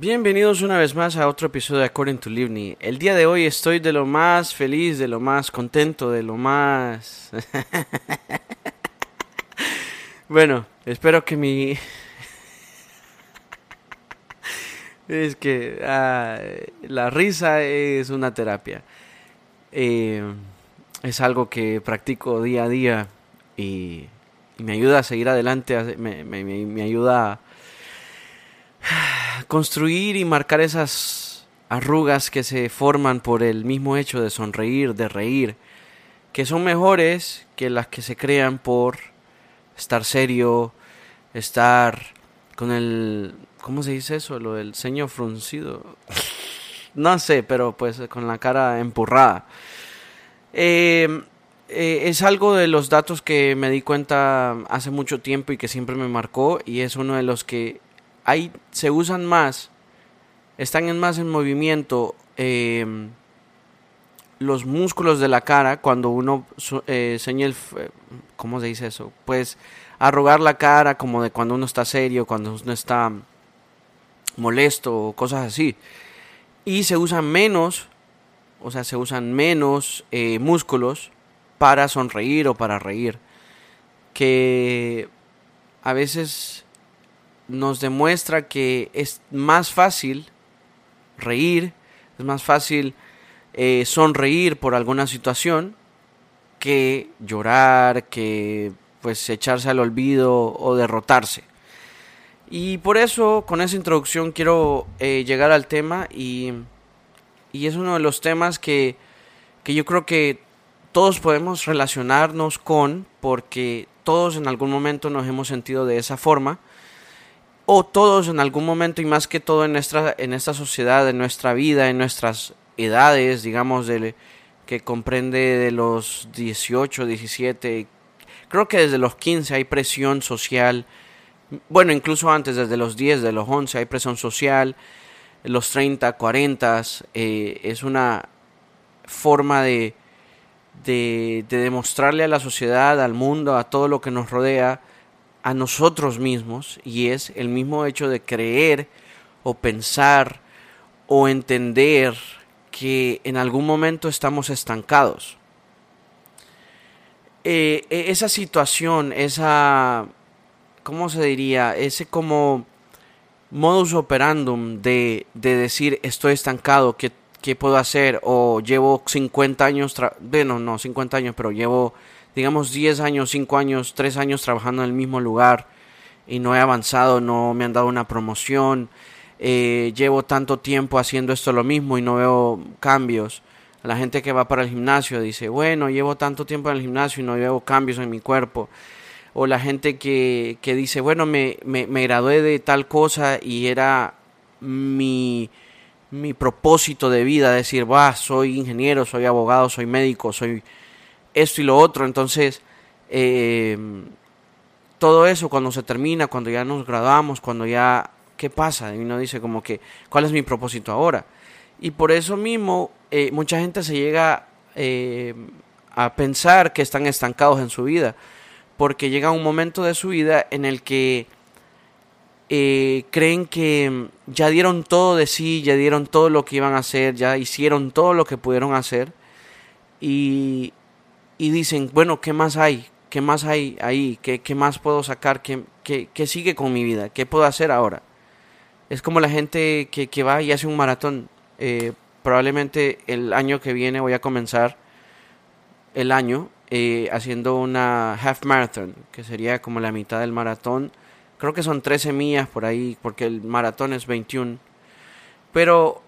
Bienvenidos una vez más a otro episodio de According to Livni. El día de hoy estoy de lo más feliz, de lo más contento, de lo más... bueno, espero que mi... es que ah, la risa es una terapia. Eh, es algo que practico día a día y, me ayuda a seguir adelante, me, me, me ayuda a construir y marcar esas arrugas que se forman por el mismo hecho de sonreír, de reír, que son mejores que las que se crean por estar serio, estar con el... ¿Cómo se dice eso? Lo del ceño fruncido. no sé, pero pues con la cara empurrada. Eh, eh, es algo de los datos que me di cuenta hace mucho tiempo y que siempre me marcó y es uno de los que se usan más, están en más en movimiento em, los músculos de la cara cuando uno eh, señala, el, ¿cómo se dice eso? Pues arrugar la cara como de cuando uno está serio, cuando uno está molesto o cosas así. Y se usan menos, o sea, se usan menos eh, músculos para sonreír o para reír. Que a veces nos demuestra que es más fácil reír, es más fácil eh, sonreír por alguna situación que llorar, que pues echarse al olvido o derrotarse. Y por eso con esa introducción quiero eh, llegar al tema y, y, es uno de los temas que, que yo creo que todos podemos relacionarnos con porque todos en algún momento nos hemos sentido de esa forma o todos en algún momento y más que todo en nuestra, en esta sociedad, en nuestra vida, en nuestras edades, digamos, de, que comprende de los 18, 17, creo que desde los 15 hay presión social, bueno, incluso antes, desde los 10, de los 11 hay presión social, los 30, 40, eh, es una forma de, de, de demostrarle a la sociedad, al mundo, a todo lo que nos rodea, a nosotros mismos y es el mismo hecho de creer o pensar o entender que en algún momento estamos estancados. Eh, e, esa situación, esa, ¿cómo se diría? Ese como modus operandum de, de decir estoy estancado, ¿qué, ¿qué, puedo hacer? O llevo 50 años, bueno, no 50 años, pero llevo digamos, 10 años, 5 años, 3 años trabajando en el mismo lugar y no he avanzado, no me han dado una promoción, eh, llevo tanto tiempo haciendo esto lo mismo y no veo cambios. La gente que va para el gimnasio dice, bueno, llevo tanto tiempo en el gimnasio y no veo cambios en mi cuerpo. O la gente que, que dice, bueno, me, me, me gradué de tal cosa y era mi, mi propósito de vida, decir, va, soy ingeniero, soy abogado, soy médico, soy esto y lo otro. Entonces, eh, todo eso cuando se termina, cuando ya nos graduamos, cuando ya, ¿qué pasa? Y uno dice como que, ¿cuál es mi propósito ahora? Y por eso mismo, eh, mucha gente se llega eh, a pensar que están estancados en su vida, porque llega un momento de su vida en el que creen que ya dieron todo de sí, ya dieron todo lo que iban a hacer, ya hicieron todo lo que pudieron hacer, y, y dicen, bueno, ¿qué más hay? ¿Qué más hay ahí? ¿Qué, qué más puedo sacar? ¿Qué, ¿Qué, qué, sigue con mi vida? ¿Qué puedo hacer ahora? Es como la gente que, que va y hace un maratón. Eh, probablemente el año que viene voy a comenzar el año eh, haciendo una half marathon, que sería como la mitad del maratón. Creo que son 13 millas por ahí, porque el maratón es 21. Pero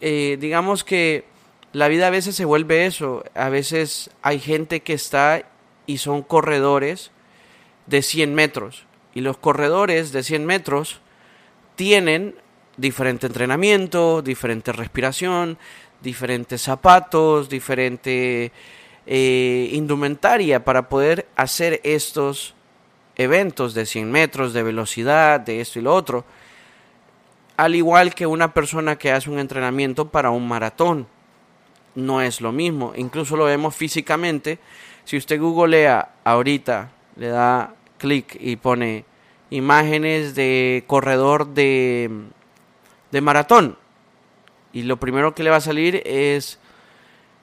eh, digamos que la vida a veces se vuelve eso. A veces hay gente que está y son corredores de 100 metros. Y los corredores de 100 metros tienen diferente entrenamiento, diferente respiración, diferentes zapatos, diferente eh, indumentaria para poder hacer estos eventos de 100 metros, de velocidad, de esto y lo otro. Al igual que una persona que hace un entrenamiento para un maratón no es lo mismo. Incluso lo vemos físicamente. Si usted googlea ahorita, le da clic y pone imágenes de corredor de de maratón. Y lo primero que le va a salir es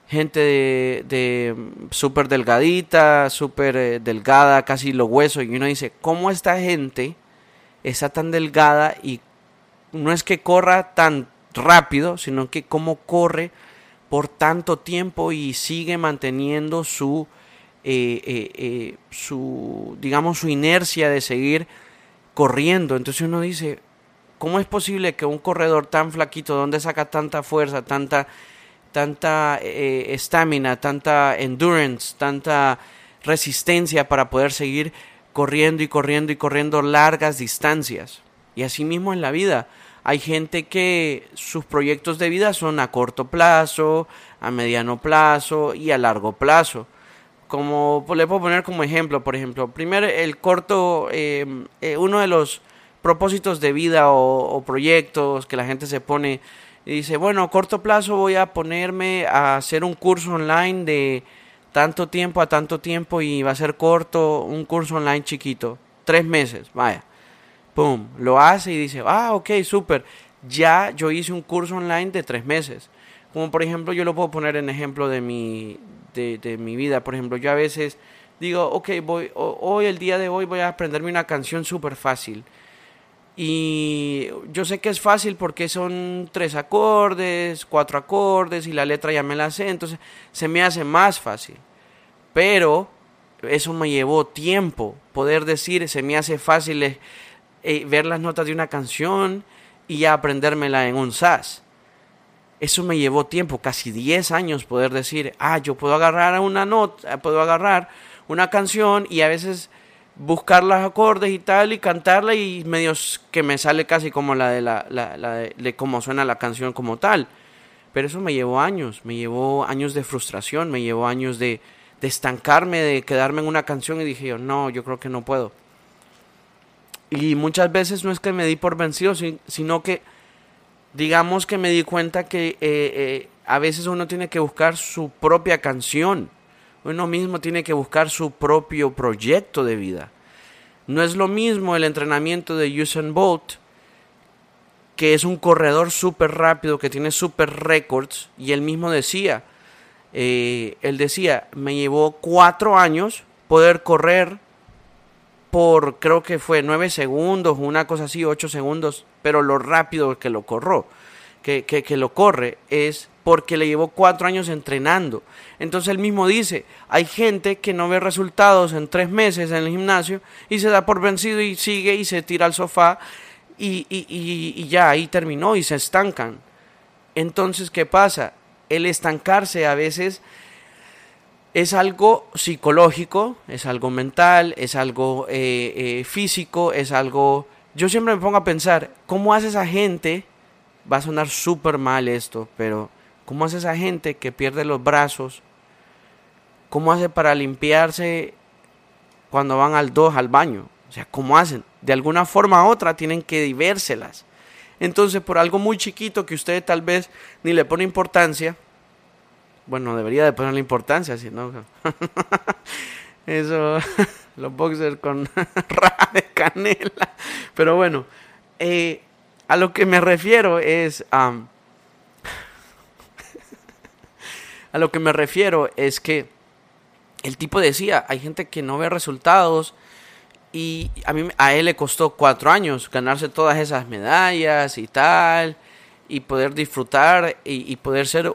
gente de, de súper delgadita, súper eh, delgada, casi los huesos. Y uno dice, ¿cómo esta gente está tan delgada y no es que corra tan rápido, sino que cómo corre por tanto tiempo y sigue manteniendo su, eh, eh, su, digamos, su inercia de seguir corriendo. Entonces uno dice, ¿cómo es posible que un corredor tan flaquito, donde saca tanta fuerza, tanta tanta eh, estamina, tanta endurance, tanta resistencia para poder seguir corriendo y corriendo y corriendo largas distancias. Y así mismo en la vida. Hay gente que sus proyectos de vida son a corto plazo, a mediano plazo y a largo plazo. Como le puedo poner como ejemplo, por ejemplo, primero el corto, eh, eh, uno de los propósitos de vida o, o proyectos que la gente se pone y dice, bueno, a corto plazo voy a ponerme a hacer un curso online de tanto tiempo a tanto tiempo y va a ser corto, un curso online chiquito, tres meses, vaya. Pum, lo hace y dice, ah, ok, súper, ya yo hice un curso online de tres meses. Como por ejemplo, yo lo puedo poner en ejemplo de mi, de, mi vida. Por ejemplo, yo a veces digo, ok, voy, hoy, el día de hoy voy a aprenderme una canción súper fácil y yo sé que es fácil porque son tres acordes, cuatro acordes y la letra ya me la sé, entonces se me hace más fácil. Pero eso me llevó tiempo, poder decir, se me hace fácil eh, ver las notas de una canción y ya aprendérmela en un SAS. Eso me llevó tiempo, casi 10 años poder decir, ah, yo puedo agarrar una nota, puedo agarrar una canción y a veces buscar los acordes y tal y cantarla y medios que me sale casi como la de la, la, de, cómo suena la canción como tal. Pero eso me llevó años, me llevó años de frustración, me llevó años de, de estancarme, de quedarme en una canción y dije yo, no, yo creo que no puedo. Y muchas veces no es que me di por vencido, sino que digamos que me di cuenta que eh, eh, a veces uno tiene que buscar su propia canción uno mismo tiene que buscar su propio proyecto de vida. No es lo mismo el entrenamiento de Usain Bolt, que es un corredor súper rápido, que tiene súper récords, y él mismo decía, eh, él decía, me llevó cuatro años poder correr por, creo que fue nueve segundos, una cosa así, ocho segundos, pero lo rápido que lo corro, que, que, que lo corre es porque le llevó cuatro años entrenando. Entonces él mismo dice, hay gente que no ve resultados en tres meses en el gimnasio y se da por vencido y sigue y se tira al sofá y, y, ya ahí terminó y se estancan. Entonces, ¿qué pasa? El estancarse a veces es algo psicológico, es algo mental, es algo eh, eh, físico, es algo... Yo siempre me pongo a pensar, ¿cómo hace esa gente? Va a sonar súper mal esto, pero ¿Cómo hace esa gente que pierde los brazos? ¿Cómo hace para limpiarse cuando van al 2 al baño? O sea, ¿cómo hacen? De alguna forma u otra tienen que divérselas. Entonces, por algo muy chiquito que usted tal vez ni le pone importancia, bueno, debería de ponerle importancia, si no. Eso, los boxers con raja de canela. Pero bueno, eh, a lo que me refiero es a lo que me refiero es que el tipo decía, hay gente que no ve resultados y a, mí, a él le costó cuatro años ganarse todas esas medallas y tal, y poder disfrutar y, poder ser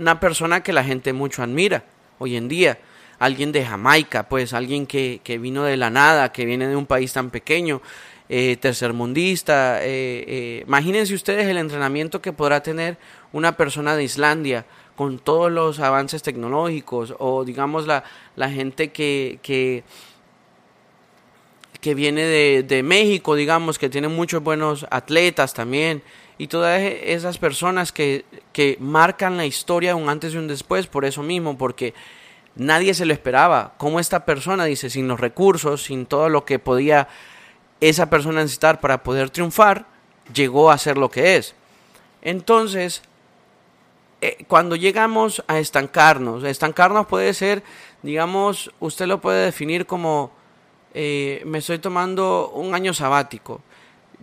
una persona que la gente mucho admira hoy en día. Alguien de Jamaica, pues alguien que, vino de la nada, que viene de un país tan pequeño, eh, tercermundista. Eh, eh, imagínense ustedes el entrenamiento que podrá tener una persona de Islandia con todos los avances tecnológicos o digamos la, la gente que, que, que viene de, de, México, digamos, que tiene muchos buenos atletas también y todas e, esas personas que, que marcan la historia un antes y un después por eso mismo, porque nadie se lo esperaba. Como esta persona, dice, sin los recursos, sin todo lo que podía esa persona necesitar para poder triunfar, llegó a ser lo que es. Entonces, eh, cuando llegamos a estancarnos, estancarnos puede ser, digamos, usted lo puede definir como, eh, me estoy tomando un año sabático.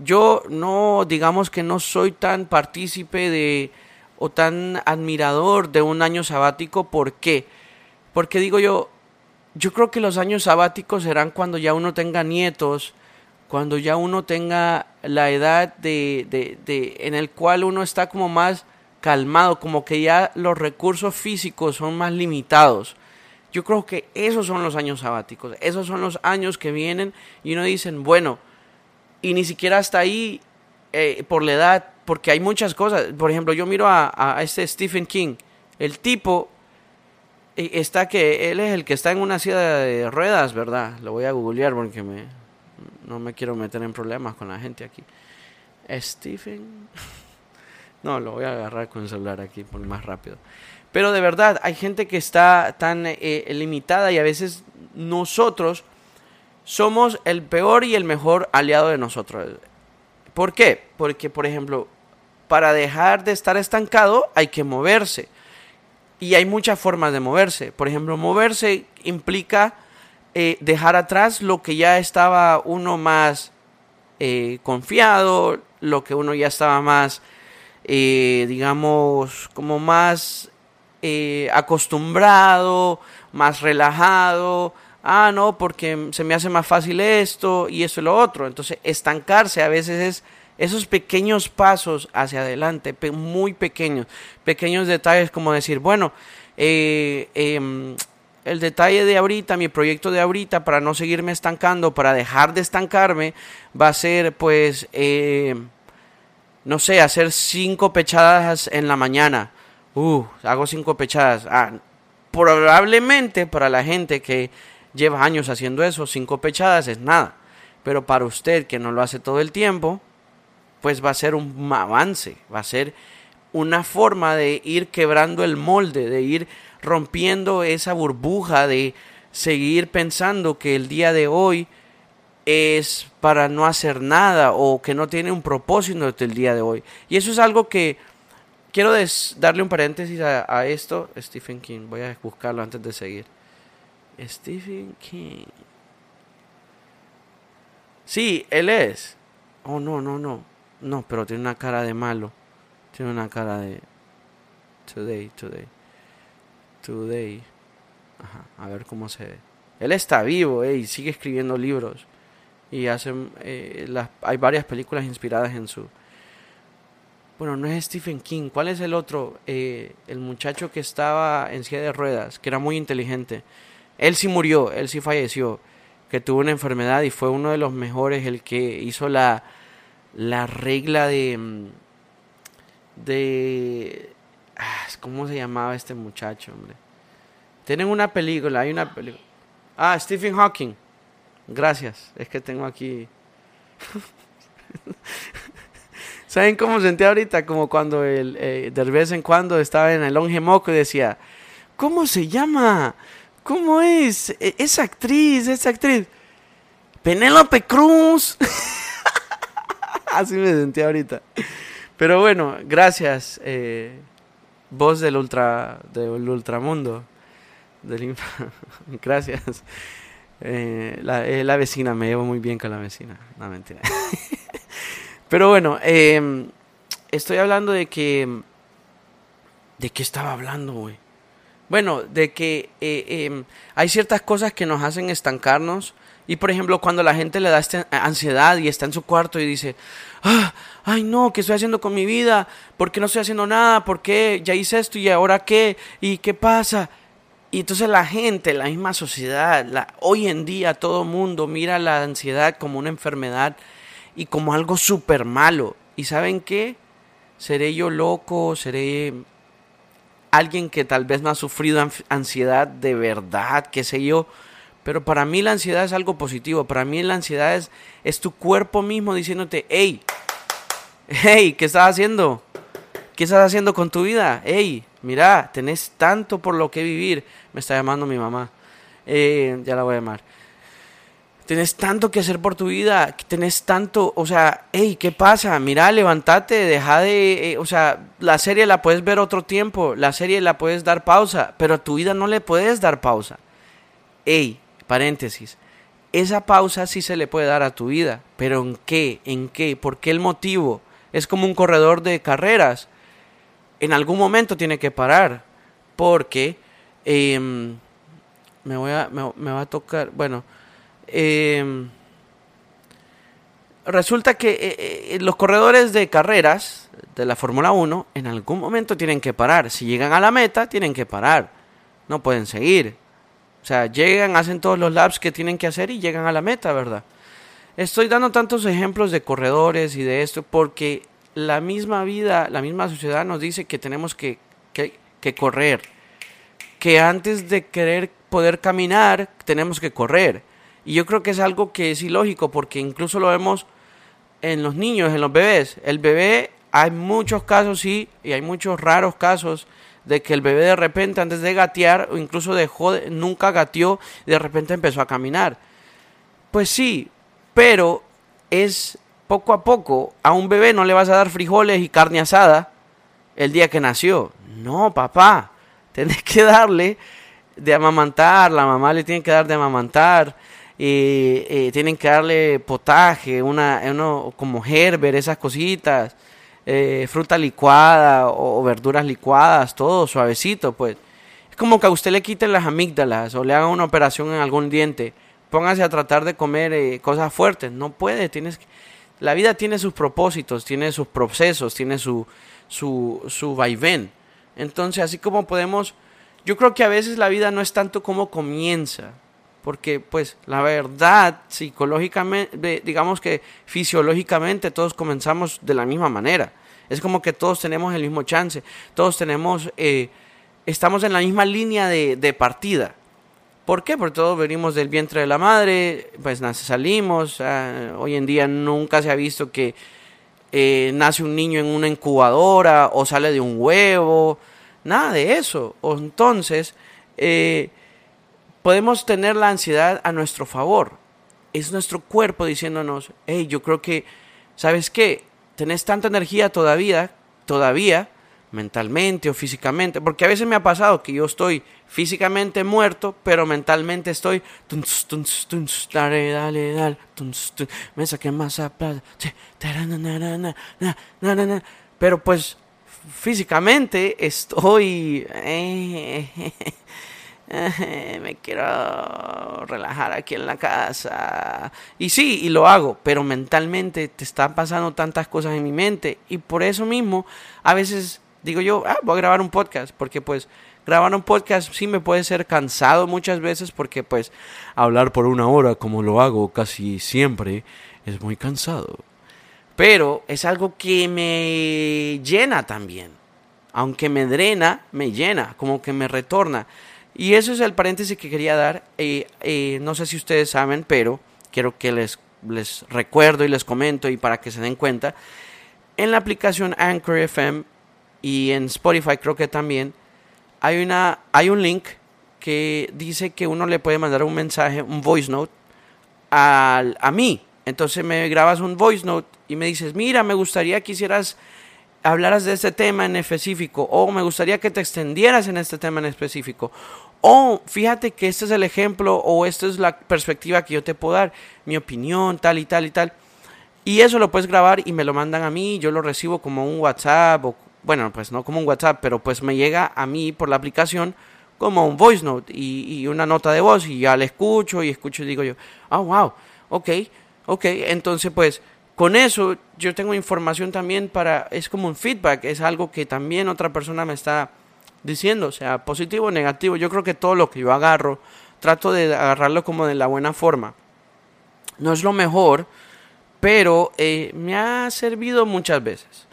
Yo no, digamos que no soy tan partícipe de o tan admirador de un año sabático. ¿Por qué? Porque digo yo, yo creo que los años sabáticos serán cuando ya uno tenga nietos, cuando ya uno tenga la edad de, de, de, en el cual uno está como más calmado, como que ya los recursos físicos son más limitados. Yo creo que esos son los años sabáticos, esos son los años que vienen y uno dicen, bueno, y ni siquiera hasta ahí eh, por la edad, porque hay muchas cosas. Por ejemplo, yo miro a, a este Stephen King, el tipo eh, está que él es el que está en una silla de ruedas, ¿verdad? Lo voy a googlear porque me, no me quiero meter en problemas con la gente aquí. Stephen. No, lo voy a agarrar con el celular aquí por más rápido. Pero de verdad, hay gente que está tan eh, limitada y a veces nosotros somos el peor y el mejor aliado de nosotros. ¿Por qué? Porque, por ejemplo, para dejar de estar estancado hay que moverse. Y hay muchas formas de moverse. Por ejemplo, moverse implica eh, dejar atrás lo que ya estaba uno más eh, confiado, lo que uno ya estaba más, eh, digamos, como más acostumbrado, más relajado. Ah, no, porque se me hace más fácil esto y eso y lo otro. Entonces, estancarse a veces es esos pequeños pasos hacia adelante, muy pequeños, pequeños detalles como decir, bueno, eh, em, el detalle de ahorita, mi proyecto de ahorita, para no seguirme estancando, para dejar de estancarme, va a ser pues, eh, no sé, hacer cinco pechadas en la mañana. Uh, hago cinco pechadas. Ah, probablemente para la gente que lleva años haciendo eso, cinco pechadas es nada. Pero para usted que no lo hace todo el tiempo, pues va a ser un avance, va a ser una forma de ir quebrando el molde, de ir rompiendo esa burbuja de seguir pensando que el día de hoy es para no hacer nada o que no tiene un propósito el día de hoy. Y eso es algo que quiero darle un paréntesis a, esto. Stephen King, voy a buscarlo antes de seguir. Stephen King. Sí, él es. Oh, no, no, no. No, pero tiene una cara de malo. Tiene una cara de... Today, today. Today. Ajá, a ver cómo se ve. Él está vivo eh, y sigue escribiendo libros. Y hace, eh, las, hay varias películas inspiradas en su... Bueno, no es Stephen King. ¿Cuál es el otro? Eh, el muchacho que estaba en silla de ruedas, que era muy inteligente. Él sí murió, él sí falleció, que tuvo una enfermedad y fue uno de los mejores, el que hizo la, la regla de... Mm, de Ah, ¿Cómo se llamaba este muchacho, hombre? Tienen una película, hay una película. Ah, Stephen Hawking. Gracias, es que tengo aquí. ¿Saben cómo sentí ahorita? Como cuando el, eh, de vez en cuando estaba en el longe moco y decía, ¿cómo se llama? ¿Cómo es? E, esa actriz, esa actriz. Penélope Cruz. Así me sentí ahorita. Pero bueno, gracias. Eh, voz del ultra del ultramundo del gracias eh, la, eh, la, vecina me llevo muy bien con la vecina no mentira pero bueno em, estoy hablando de que de qué estaba hablando güey bueno de que eh, em, hay ciertas cosas que nos hacen estancarnos y por ejemplo, cuando la gente le da esta ansiedad y está en su cuarto y dice, ah, ay no, ¿qué estoy haciendo con mi vida? ¿Por qué no estoy haciendo nada? ¿Por qué ya hice esto y ahora qué? ¿Y qué pasa? Y entonces la gente, la misma sociedad, la, hoy en día todo mundo mira la ansiedad como una enfermedad y como algo súper malo. ¿Y saben qué? ¿Seré yo loco? ¿Seré alguien que tal vez no ha sufrido ansiedad de verdad? ¿Qué sé yo? Pero para mí la ansiedad es algo positivo. Para mí la ansiedad es, tu cuerpo mismo diciéndote, hey, hey, ¿qué estás haciendo? ¿Qué estás haciendo con tu vida? Hey, mira, tenés tanto por lo que vivir. Me está llamando mi mamá. Eh, ya la voy a llamar. Tenés tanto que hacer por tu vida, tenés tanto, o sea, hey, ¿qué pasa? Mira, levántate, deja de, eh, o sea, la serie la puedes ver otro tiempo, la serie la puedes dar pausa, pero a tu vida no le puedes dar pausa. Hey, paréntesis, esa pausa sí se le puede dar a tu vida, pero ¿en qué? ¿En qué? ¿Por qué el motivo? Es como un corredor de carreras. En algún momento tiene que parar, porque em, me, voy a, me, va a tocar, bueno, em, resulta que eh, eh, los corredores de carreras de la Fórmula 1 en algún momento tienen que parar. Si llegan a la meta, tienen que parar. No pueden seguir. O sea, llegan, hacen todos los laps que tienen que hacer y llegan a la meta, ¿verdad? Estoy dando tantos ejemplos de corredores y de esto porque la misma vida, la misma sociedad nos dice que tenemos que, que correr. Que antes de querer poder caminar, tenemos que correr. Y yo creo que es algo que es ilógico porque incluso lo vemos en los niños, en los bebés. El bebé, hay muchos casos, sí, y hay muchos raros casos de que el bebé de repente antes de gatear o incluso dejó, nunca gateó de repente empezó a caminar. Pues sí, pero es poco a poco. A un bebé no le vas a dar frijoles y carne asada el día que nació. No, papá, tenés que darle de amamantar, la mamá le tiene que dar de amamantar, y, eh, tienen que darle potaje, una, uno, como herber, esas cositas, eh, fruta licuada o, verduras licuadas, todo suavecito, pues. Es como que a usted le quiten las amígdalas o le hagan una operación en algún diente. Póngase a tratar de comer eh, cosas fuertes. No puede, tienes La vida tiene sus propósitos, tiene sus procesos, tiene su, su, su vaivén. Entonces, así como podemos... Yo creo que a veces la vida no es tanto como comienza, porque pues la verdad, psicológicamente, digamos que fisiológicamente todos comenzamos de la misma manera. Es como que todos tenemos el mismo chance, todos tenemos, eh, estamos en la misma línea de, partida. ¿Por qué? Porque todos venimos del vientre de la madre, pues salimos, hoy en día nunca se ha visto que eh, nace un niño en una incubadora o sale de un huevo, nada de eso. O entonces, eh, podemos tener la ansiedad a nuestro favor. Es nuestro cuerpo diciéndonos, hey, yo creo que, ¿sabes qué? Tenés tanta energía todavía, todavía, mentalmente o físicamente, porque a veces me ha pasado que yo estoy físicamente muerto, pero mentalmente estoy, dale, dale, dale, me saqué más pero pues físicamente estoy... Me quiero relajar aquí en la casa. Y sí, y lo hago, pero mentalmente te están pasando tantas cosas en mi mente. Y por eso mismo, a veces digo yo, ah, voy a grabar un podcast, porque pues grabar un podcast sí me puede ser cansado muchas veces, porque pues hablar por una hora, como lo hago casi siempre, es muy cansado. Pero es algo que me llena también. Aunque me drena, me llena, como que me retorna. Y eso es el paréntesis que quería dar. Eh, eh, no sé si ustedes saben, pero quiero que les, les recuerdo y les comento y para que se den cuenta. En la aplicación Anchor FM y en Spotify creo que también hay, una, hay un link que dice que uno le puede mandar un mensaje, un voice note, a, a mí. Entonces me grabas un voice note y me dices, mira, me gustaría que hicieras hablaras de este tema en específico o me gustaría que te extendieras en este tema en específico o fíjate que este es el ejemplo o esta es la perspectiva que yo te puedo dar, mi opinión, tal y tal y tal. Y eso lo puedes grabar y me lo mandan a mí, yo lo recibo como un WhatsApp o bueno, pues no como un WhatsApp, pero pues me llega a mí por la aplicación como un voice note y, y una nota de voz y ya la escucho y escucho y digo yo, ah, wow, ok, ok, entonces pues con eso yo tengo información también para, es como un feedback, es algo que también otra persona me está diciendo, o sea, positivo o negativo. Yo creo que todo lo que yo agarro, trato de agarrarlo como de la buena forma. No es lo mejor, pero eh, me ha servido muchas veces.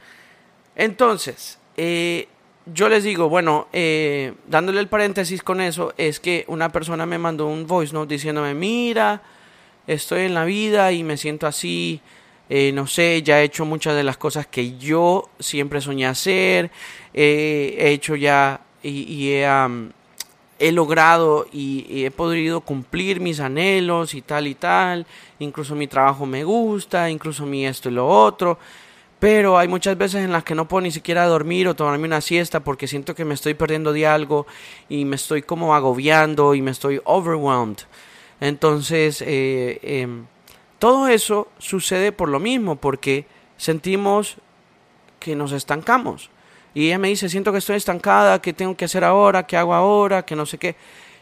Entonces, eh, yo les digo, bueno, eh, dándole el paréntesis con eso, es que una persona me mandó un voice note diciéndome, mira, estoy en la vida y me siento así, eh, no sé, ya he hecho muchas de las cosas que yo siempre soñé hacer, eh, he hecho ya y, he, logrado y, he podido cumplir mis anhelos y tal y tal, incluso mi trabajo me gusta, incluso mi esto y lo otro, pero hay muchas veces en las que no puedo ni siquiera dormir o tomarme una siesta porque siento que me estoy perdiendo de algo y me estoy como agobiando y me estoy overwhelmed. Entonces, eh, em, todo eso sucede por lo mismo, porque sentimos que nos estancamos. Y ella me dice, siento que estoy estancada, ¿qué tengo que hacer ahora? ¿Qué hago ahora? Que no sé qué.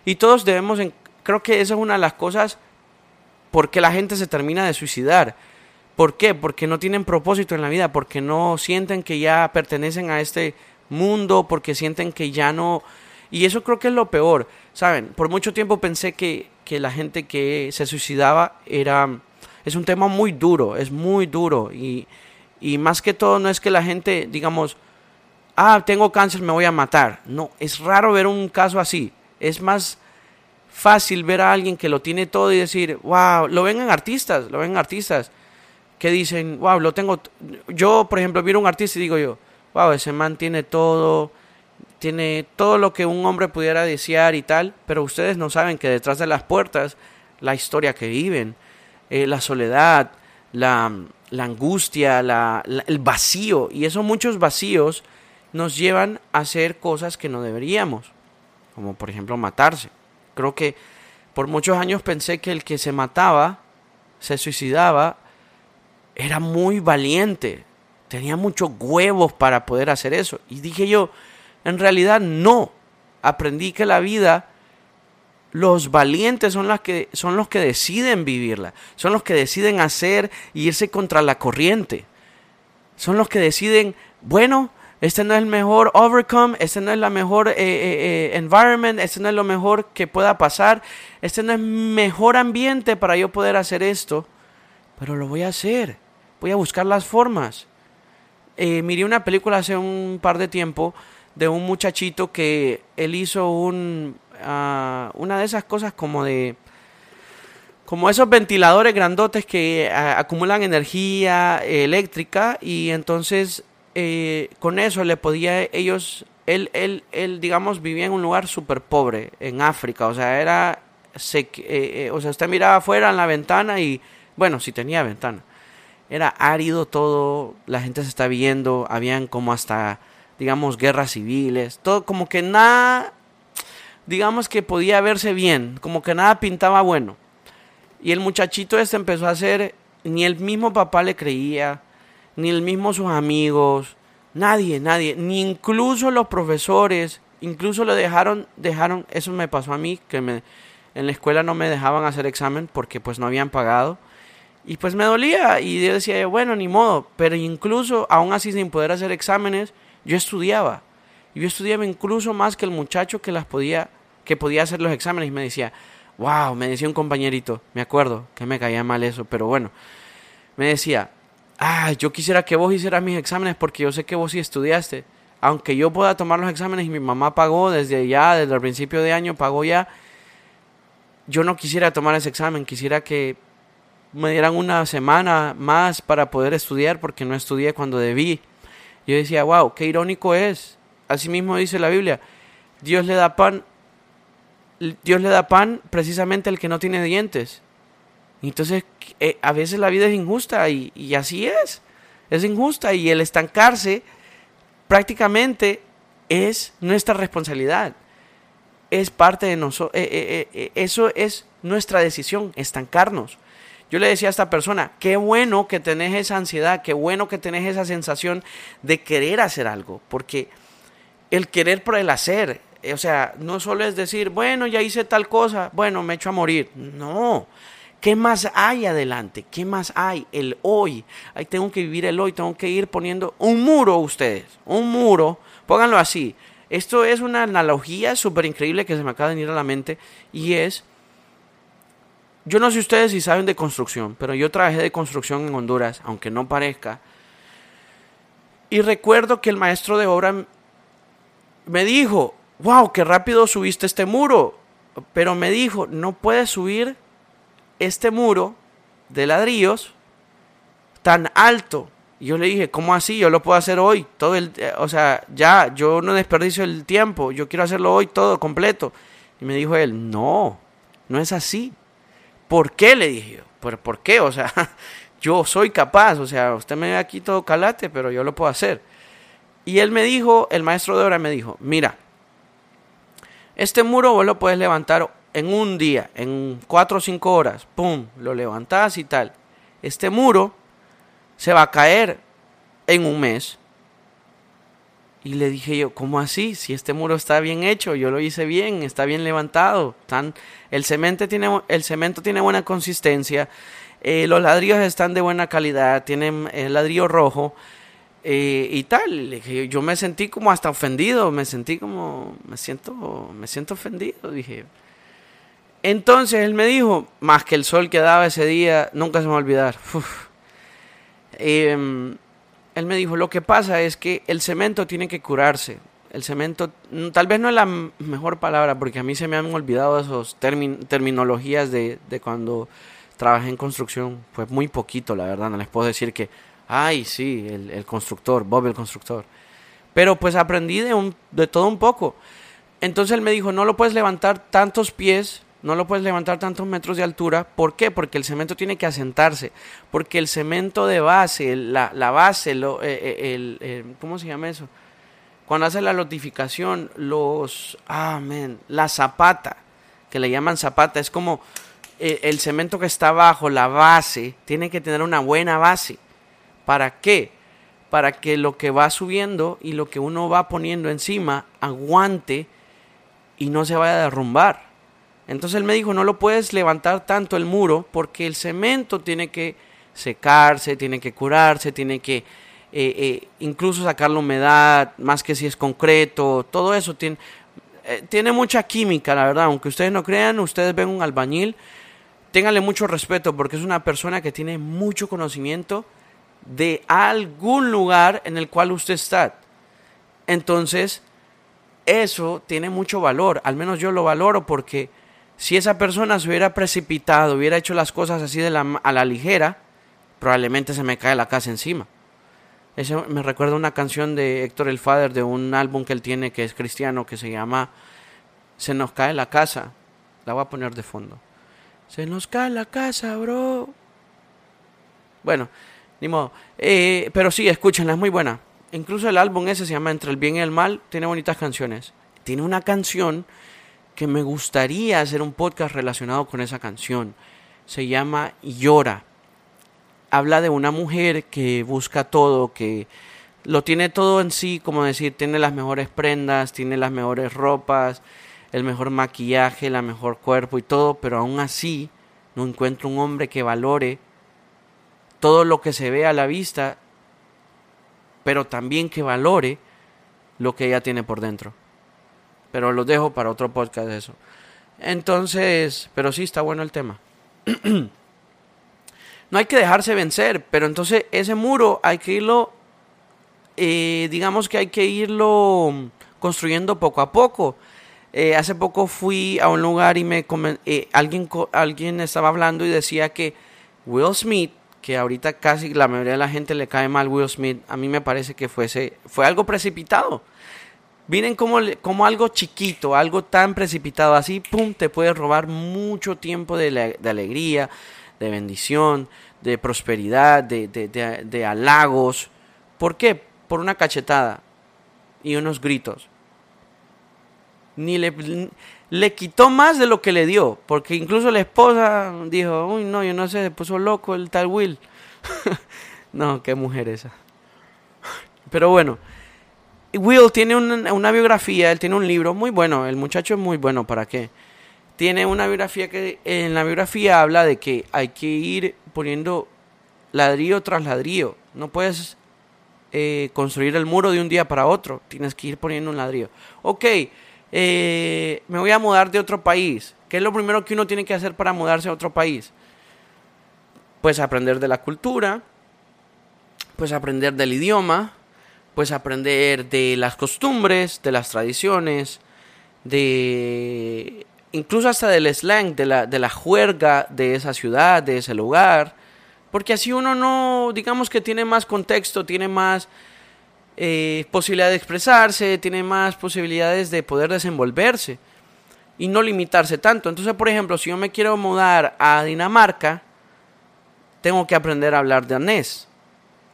Y todos debemos, creo que esa es una de las cosas por qué la gente se termina de suicidar. ¿Por qué? Porque no tienen propósito en la vida, porque no sienten que ya pertenecen a este mundo, porque sienten que ya no... Y eso creo que es lo peor, ¿saben? Por mucho tiempo pensé que, que la gente que se suicidaba era... Es un tema muy duro, es muy duro. Y, y más que todo no es que la gente, digamos, ah, tengo cáncer, me voy a matar. No, es raro ver un caso así. Es más fácil ver a alguien que lo tiene todo y decir, wow, lo ven en artistas, lo ven en artistas que dicen, wow, lo tengo. Yo, por ejemplo, vi a un artista y digo yo, wow, ese man tiene todo, tiene todo lo que un hombre pudiera desear y tal, pero ustedes no saben que detrás de las puertas, la historia que viven, eh, la soledad, la, la angustia, la, el vacío, y esos muchos vacíos nos llevan a hacer cosas que no deberíamos, como por ejemplo matarse. Creo que por muchos años pensé que el que se mataba, se suicidaba, era muy valiente, tenía muchos huevos para poder hacer eso. Y dije yo, en realidad no. Aprendí que la vida, los valientes son, que, son los que deciden vivirla, son los que deciden hacer y irse contra la corriente. Son los que deciden, bueno, este no es el mejor overcome, este no es la mejor eh, eh, eh, environment, este no es lo mejor que pueda pasar, este no es mejor ambiente para yo poder hacer esto, pero lo voy a hacer, voy a buscar las formas. miré una película hace un par de tiempo de un muchachito que él hizo un, una de esas cosas como de como esos ventiladores grandotes que ah, acumulan energía eléctrica y entonces eh, con eso le podía ellos, él, él, él digamos, vivía en un lugar súper pobre, en África, o sea, era, eh, eh, o sea, usted miraba afuera en la ventana y, bueno, si tenía ventana, era árido todo, la gente se está viendo, habían como hasta, digamos, guerras civiles, todo como que nada, digamos que podía verse bien, como que nada pintaba bueno. Y el muchachito este empezó a hacer, ni el mismo papá le creía, ni el mismo sus amigos, nadie, nadie, ni incluso los profesores, incluso le dejaron, dejaron, eso me pasó a mí, que me, en la escuela no me dejaban hacer examen porque pues no habían pagado. Y pues me dolía y yo decía, bueno, ni modo, pero incluso aún así sin poder hacer exámenes, yo estudiaba. Yo estudiaba incluso más que el muchacho que las podía, que podía hacer los exámenes y me decía, wow, me decía un compañerito, me acuerdo que me caía mal eso, pero bueno, me decía, ah, yo quisiera que vos hicieras mis exámenes porque yo sé que vos sí estudiaste. Aunque yo pueda tomar los exámenes y mi mamá pagó desde ya, desde el principio de año, pagó ya, yo no quisiera tomar ese examen, quisiera que me dieran una semana más para poder estudiar porque no estudié cuando debí. Yo decía, wow, qué irónico es. Así mismo dice la Biblia, Dios le da pan, Dios le da pan precisamente al que no tiene dientes. Entonces, eh, a veces la vida es injusta y, así es. Es injusta y el estancarse prácticamente es nuestra responsabilidad. Es parte de nosotros. Eh, eh, eso es nuestra decisión, estancarnos. Yo le decía a esta persona, qué bueno que tenés esa ansiedad, qué bueno que tenés esa sensación de querer hacer algo, porque el querer por el hacer, o sea, no solo es decir, bueno, ya hice tal cosa, bueno, me echo a morir. No, ¿Qué más hay adelante? ¿Qué más hay? El hoy. Ahí tengo que vivir el hoy, tengo que ir poniendo un muro ustedes, un muro, pónganlo así. Esto es una analogía súper increíble que se me acaba de venir a la mente y es, yo no sé ustedes si saben de construcción, pero yo trabajé de construcción en Honduras, aunque no parezca. Y recuerdo que el maestro de obra me dijo, wow, qué rápido subiste este muro. Pero me dijo, no puedes subir este muro de ladrillos tan alto. Y yo le dije, ¿cómo así? Yo lo puedo hacer hoy, todo el, eh, o sea, ya, yo no desperdicio el tiempo, yo quiero hacerlo hoy todo completo. Y me dijo él, no, no es así. ¿Por qué? Le dije yo, ¿por, ¿por qué? O sea, yo soy capaz, o sea, usted me ve aquí todo calate, pero yo lo puedo hacer. Y él me dijo, el maestro de obra me dijo, mira, este muro vos lo puedes levantar en un día, en cuatro o cinco horas, pum, lo levantás y tal. Este muro se va a caer en un mes. Y le dije yo, ¿cómo así? Si este muro está bien hecho, yo lo hice bien, está bien levantado. Tan, el, cemento tiene, el cemento tiene buena consistencia, eh, los ladrillos están de buena calidad, tienen el ladrillo rojo y tal. Yo me sentí como hasta ofendido, me sentí como, me siento, me siento ofendido, dije. Entonces él me dijo, más que el sol que daba ese día, nunca se me va a olvidar. Em, él me dijo, lo que pasa es que el cemento tiene que curarse. El cemento, mm, tal vez no es la mejor palabra, porque a mí se me han olvidado esos terminologías de, de cuando trabajé en construcción. Fue muy poquito, la verdad. No les puedo decir que, ay, sí, el, el constructor, Bob el constructor. Pero pues aprendí de, un, de todo un poco. Entonces él me dijo, no lo puedes levantar tantos pies no lo puedes levantar tantos metros de altura. ¿Por qué? Porque el cemento tiene que asentarse. Porque el cemento de base, la, la base, lo, eh, eh, el, eh, ¿cómo se llama eso? Cuando hace la lotificación, los, amén, la zapata, que le llaman zapata, es como el cemento que está abajo, la base, tiene que tener una buena base. ¿Para qué? Para que lo que va subiendo y lo que uno va poniendo encima aguante y no se vaya a derrumbar. Entonces él me dijo, no lo puedes levantar tanto el muro porque el cemento tiene que secarse, tiene que curarse, tiene que eh, eh, incluso sacar la humedad, más que si es concreto, todo eso tiene, eh, tiene mucha química, la verdad, aunque ustedes no crean, ustedes ven un albañil, ténganle mucho respeto porque es una persona que tiene mucho conocimiento de algún lugar en el cual usted está. Entonces, eso tiene mucho valor, al menos yo lo valoro porque si esa persona se hubiera precipitado, hubiera hecho las cosas así de la, a la ligera, probablemente se me cae la casa encima. Eso me recuerda una canción de Héctor el Father de un álbum que él tiene que es cristiano que se llama Se nos cae la casa. La voy a poner de fondo. Se nos cae la casa, bro. Bueno, ni modo. Eh, pero sí, escúchenla, es muy buena. Incluso el álbum ese se llama Entre el bien y el mal. Tiene bonitas canciones. Tiene una canción que me gustaría hacer un podcast relacionado con esa canción. Se llama Llora. Habla de una mujer que busca todo, que lo tiene todo en sí, como decir, tiene las mejores prendas, tiene las mejores ropas, el mejor maquillaje, la mejor cuerpo y todo, pero aún así no encuentra un hombre que valore todo lo que se ve a la vista, pero también que valore lo que ella tiene por dentro. Pero los dejo para otro podcast eso. Entonces, pero sí está bueno el tema. no hay que dejarse vencer, pero entonces ese muro hay que irlo, eh, digamos que hay que irlo construyendo poco a poco. Eh, hace poco fui a un lugar y me eh, alguien, alguien estaba hablando y decía que Will Smith, que ahorita casi la mayoría de la gente le cae mal Will Smith, a mí me parece que fuese, fue algo precipitado. Miren como algo chiquito, algo tan precipitado así, pum, te puede robar mucho tiempo de, alegría, de bendición, de prosperidad, de, de, halagos. ¿Por qué? Por una cachetada y unos gritos. Ni le, le quitó más de lo que le dio, porque incluso la esposa dijo, uy, no, yo no sé, se puso loco el tal Will. no, qué mujer esa. Pero bueno, Will tiene una, biografía, él tiene un libro muy bueno, el muchacho es muy bueno, ¿para qué? Tiene una biografía que en la biografía habla de que hay que ir poniendo ladrillo tras ladrillo. No puedes eh, construir el muro de un día para otro, tienes que ir poniendo un ladrillo. Ok, eh, me voy a mudar de otro país. ¿Qué es lo primero que uno tiene que hacer para mudarse a otro país? Pues aprender de la cultura, pues aprender del idioma, pues aprender de las costumbres, de las tradiciones, de incluso hasta del slang, de la, de la juerga de esa ciudad, de ese lugar, porque así uno no, digamos que tiene más contexto, tiene más eh, posibilidad de expresarse, tiene más posibilidades de poder desenvolverse y no limitarse tanto. Entonces, por ejemplo, si yo me quiero mudar a Dinamarca, tengo que aprender a hablar danés,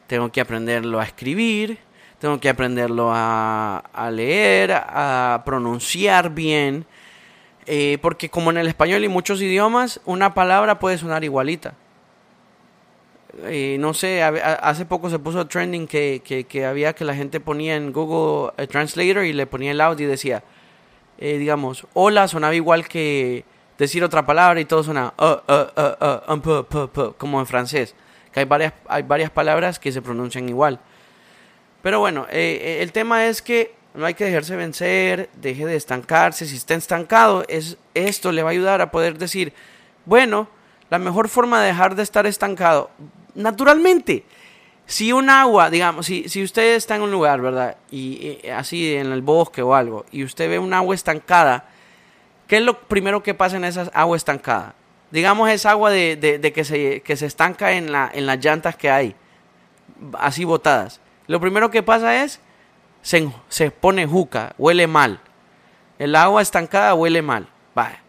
tengo que aprenderlo a escribir, tengo que aprenderlo a, leer, a pronunciar bien. Eh, porque como en el español y muchos idiomas, una palabra puede sonar igualita. Eh, no sé, hace poco se puso trending que, que, había que la gente ponía en Google eh, Translator y le ponía el audio y decía, digamos, hola sonaba igual que decir otra palabra y todo sonaba como en francés. Que hay varias, hay varias palabras que se pronuncian igual. Pero bueno, el tema es que no hay que dejarse vencer, deje de estancarse. Si está estancado, es, esto le va a ayudar a poder decir, bueno, la mejor forma de dejar de estar estancado, naturalmente, si un agua, digamos, si, si usted está en un lugar, ¿verdad? Y, así en el bosque o algo, y usted ve un agua estancada, ¿qué es lo primero que pasa en esa agua estancada? Digamos, es agua de, de, que, se, que se estanca en, la, en las llantas que hay, así botadas. Lo primero que pasa es se, pone juca, huele mal. El agua estancada huele mal.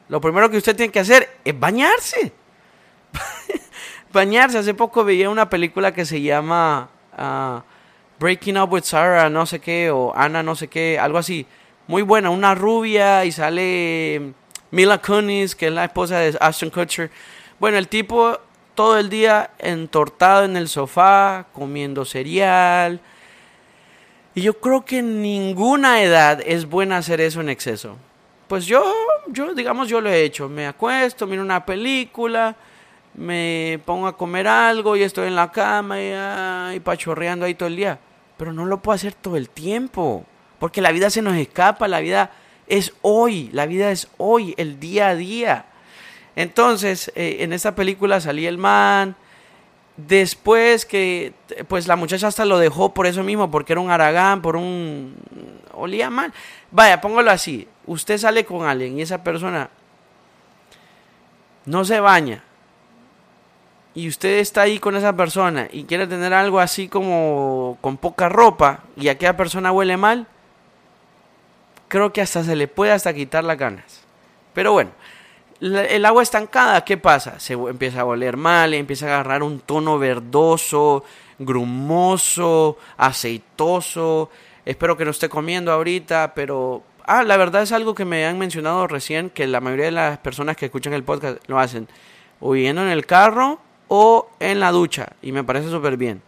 Lo primero que usted tiene que hacer es bañarse. bañarse. Hace poco veía una película que se llama ah, Breaking Up with Sarah, no sé qué, o Ana, no sé qué, algo así. Muy buena, una rubia y sale Mila Kunis, que es la esposa de Ashton Kutcher. Bueno, el tipo todo el día entortado en el sofá, comiendo cereal, y yo creo que en ninguna edad es buena hacer eso en exceso. Pues yo, yo, digamos, yo lo he hecho. Me acuesto, miro una película, me pongo a comer algo y estoy en la cama y, y pachorreando ahí todo el día. Pero no lo puedo hacer todo el tiempo. Porque la vida se nos escapa, la vida es hoy, la vida es hoy, el día a día. Entonces, eh, en esta película salía el man, Después que, pues la muchacha hasta lo dejó por eso mismo, porque era un aragán, por un... olía mal. Vaya, póngalo así. Usted sale con alguien y esa persona no se baña. Y usted está ahí con esa persona y quiere tener algo así como con poca ropa y aquella persona huele mal. Creo que hasta se le puede hasta quitar las ganas. Pero bueno, el agua estancada, ¿qué pasa? Se empieza a oler mal, empieza a agarrar un tono verdoso, grumoso, aceitoso. Espero que no esté comiendo ahorita, pero... Ah, la verdad es algo que me han mencionado recién, que la mayoría de las personas que escuchan el podcast lo hacen o yendo en el carro o en la ducha. Y me parece súper bien.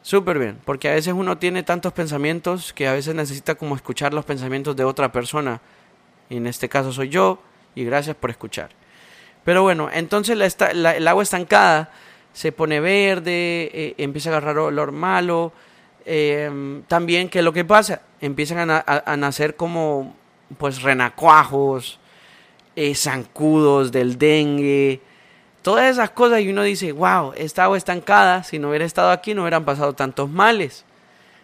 Súper bien, porque a veces uno tiene tantos pensamientos que a veces necesita como escuchar los pensamientos de otra persona. Y en este caso soy yo y gracias por escuchar. Pero bueno, entonces la, el agua estancada se pone verde, eh, empieza a agarrar olor malo. Em, también, ¿qué es lo que pasa? Empiezan a, nacer como pues renacuajos, eh, zancudos del dengue, todas esas cosas y uno dice, wow, esta agua estancada, si no hubiera estado aquí no hubieran pasado tantos males.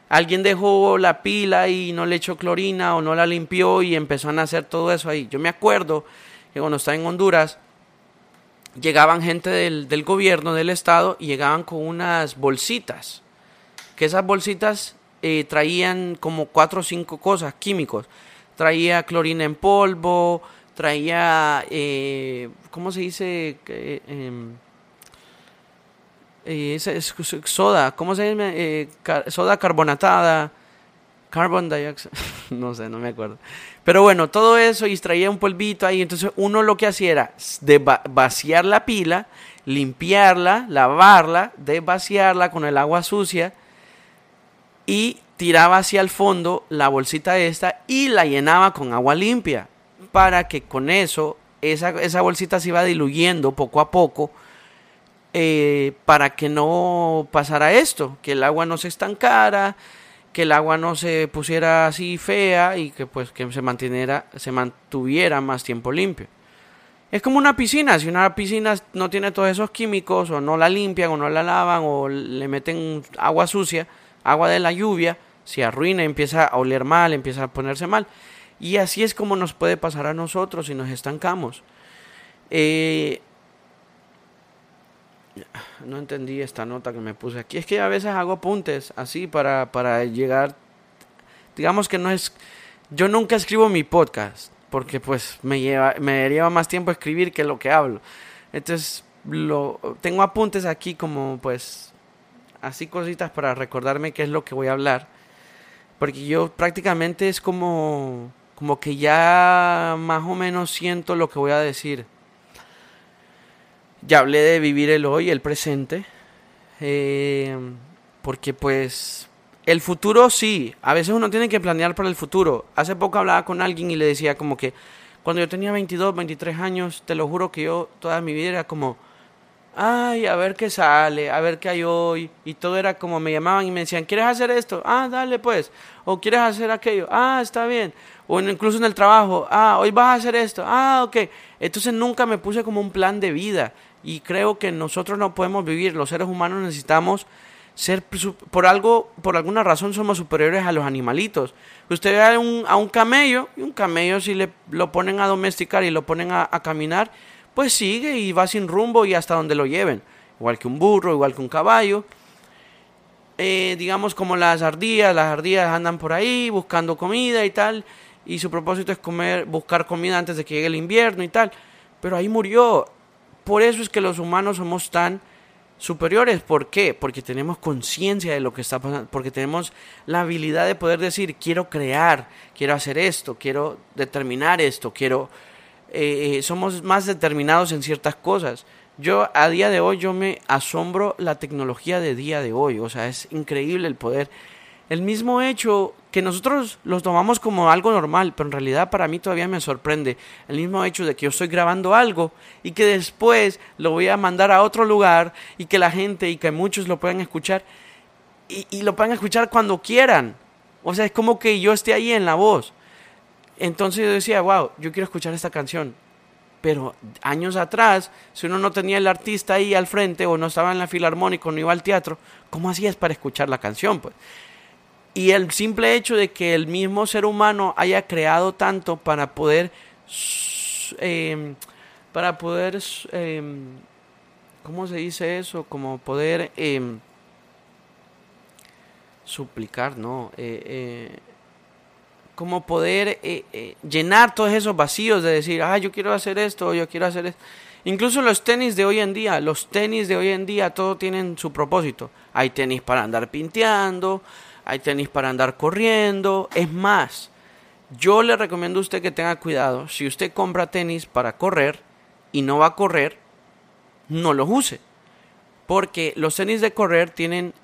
Alguien dejó la pila y no le echó clorina o no la limpió y empezó a nacer todo eso ahí. Yo me acuerdo que cuando estaba en Honduras, llegaban gente del, del gobierno, del estado, y llegaban con unas bolsitas. Que esas bolsitas eh, traían como cuatro o cinco cosas, químicos. Traía clorina en polvo, traía, eh, ¿cómo se dice? Em, eh, soda, ¿cómo se llama? Eh, soda carbonatada, carbon dioxide, no sé, no me acuerdo. Pero bueno, todo eso y extraía un polvito ahí. Entonces uno lo que hacía era vaciar la pila, limpiarla, lavarla, desvaciarla con el agua sucia y tiraba hacia el fondo la bolsita esta y la llenaba con agua limpia para que con eso esa, esa bolsita se iba diluyendo poco a poco eh, para que no pasara esto, que el agua no se estancara, que el agua no se pusiera así fea y que pues que se mantuviera, se mantuviera más tiempo limpio. Es como una piscina, si una piscina no tiene todos esos químicos o no la limpian o no la lavan o le meten agua sucia, agua de la lluvia, se arruina, empieza a oler mal, empieza a ponerse mal. Y así es como nos puede pasar a nosotros si nos estancamos. Eh, no entendí esta nota que me puse aquí. Es que a veces hago apuntes así para, para llegar. Digamos que no es. Yo nunca escribo mi podcast. Porque pues me lleva, me lleva más tiempo escribir que lo que hablo. Entonces, lo, tengo apuntes aquí como pues. Así cositas para recordarme qué es lo que voy a hablar. Porque yo prácticamente es como. Como que ya más o menos siento lo que voy a decir. Ya hablé de vivir el hoy, el presente, eh, porque pues el futuro sí, a veces uno tiene que planear para el futuro. Hace poco hablaba con alguien y le decía como que cuando yo tenía 22, 23 años, te lo juro que yo toda mi vida era como, ay, a ver qué sale, a ver qué hay hoy. Y todo era como me llamaban y me decían, ¿quieres hacer esto? Ah, dale pues. O ¿quieres hacer aquello? Ah, está bien. O incluso en el trabajo, ah, hoy vas a hacer esto. Ah, ok. Entonces nunca me puse como un plan de vida. Y creo que nosotros no podemos vivir, los seres humanos necesitamos ser por algo, por alguna razón somos superiores a los animalitos. Usted ve a un, a un camello, y un camello si le lo ponen a domesticar y lo ponen a, caminar, pues sigue y va sin rumbo y hasta donde lo lleven. Igual que un burro, igual que un caballo. Eh, digamos como las ardillas, las ardillas andan por ahí buscando comida y tal, y su propósito es comer, buscar comida antes de que llegue el invierno y tal. Pero ahí murió. Por eso es que los humanos somos tan superiores. ¿Por qué? Porque tenemos conciencia de lo que está pasando, porque tenemos la habilidad de poder decir, quiero crear, quiero hacer esto, quiero determinar esto, quiero... Eh, eh, somos más determinados en ciertas cosas. Yo a día de hoy yo me asombro la tecnología de día de hoy, o sea, es increíble el poder el mismo hecho que nosotros los tomamos como algo normal, pero en realidad para mí todavía me sorprende el mismo hecho de que yo estoy grabando algo y que después lo voy a mandar a otro lugar y que la gente y que muchos lo puedan escuchar y, lo puedan escuchar cuando quieran. O sea, es como que yo esté ahí en la voz. Entonces yo decía, wow, yo quiero escuchar esta canción. Pero años atrás, si uno no tenía el artista ahí al frente o no estaba en la filarmónica o no iba al teatro, ¿cómo hacías para escuchar la canción? Pues y el simple hecho de que el mismo ser humano haya creado tanto para poder, em, para poder, em, ¿cómo se dice eso? Como poder em, suplicar, ¿no? Eh, eh, como poder eh, llenar todos esos vacíos de decir, ah, yo quiero hacer esto, yo quiero hacer esto. Incluso los tenis de hoy en día, los tenis de hoy en día, todo tienen su propósito. Hay tenis para andar pinteando, hay tenis para andar corriendo. Es más, yo le recomiendo a usted que tenga cuidado. Si usted compra tenis para correr y no va a correr, no los use. Porque los tenis de correr tienen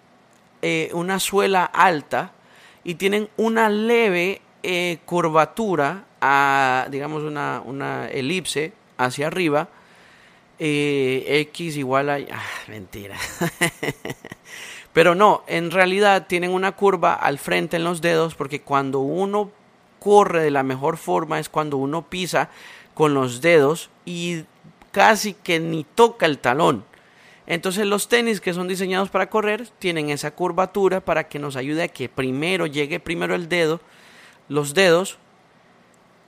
eh, una suela alta y tienen una leve eh, curvatura, digamos una, una elipse hacia arriba. Eh, X igual a... Ah, mentira. Pero no, en realidad tienen una curva al frente en los dedos porque cuando uno corre de la mejor forma es cuando uno pisa con los dedos y casi que ni toca el talón. Entonces los tenis que son diseñados para correr tienen esa curvatura para que nos ayude a que primero llegue primero el dedo, los dedos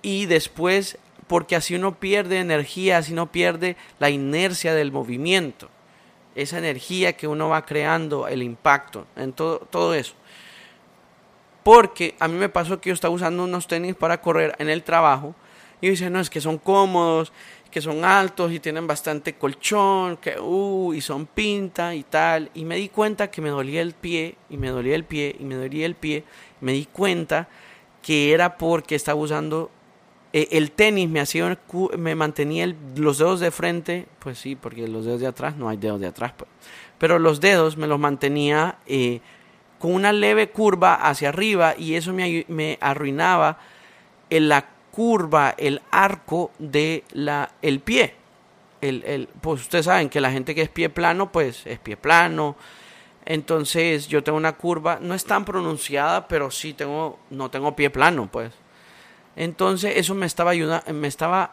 y después porque así uno pierde energía, así no pierde la inercia del movimiento esa energía que uno va creando, el impacto, en todo, todo eso. Porque a mí me pasó que yo estaba usando unos tenis para correr en el trabajo y dice, no, es que son cómodos, que son altos y tienen bastante colchón, que uh, y son pinta y tal. Y me di cuenta que me dolía el pie, y me dolía el pie, y me dolía el pie. Me di cuenta que era porque estaba usando eh, el tenis me hacía me mantenía los dedos de frente, pues sí, porque los dedos de atrás no hay dedos de atrás, pues. pero los dedos me los mantenía eh, con una leve curva hacia arriba y eso me, me arruinaba en la curva, el arco de la el pie. El, el, pues ustedes saben que la gente que es pie plano, pues es pie plano. Entonces yo tengo una curva, no es tan pronunciada, pero sí tengo, no tengo pie plano, pues. Entonces eso me estaba ayudando, me estaba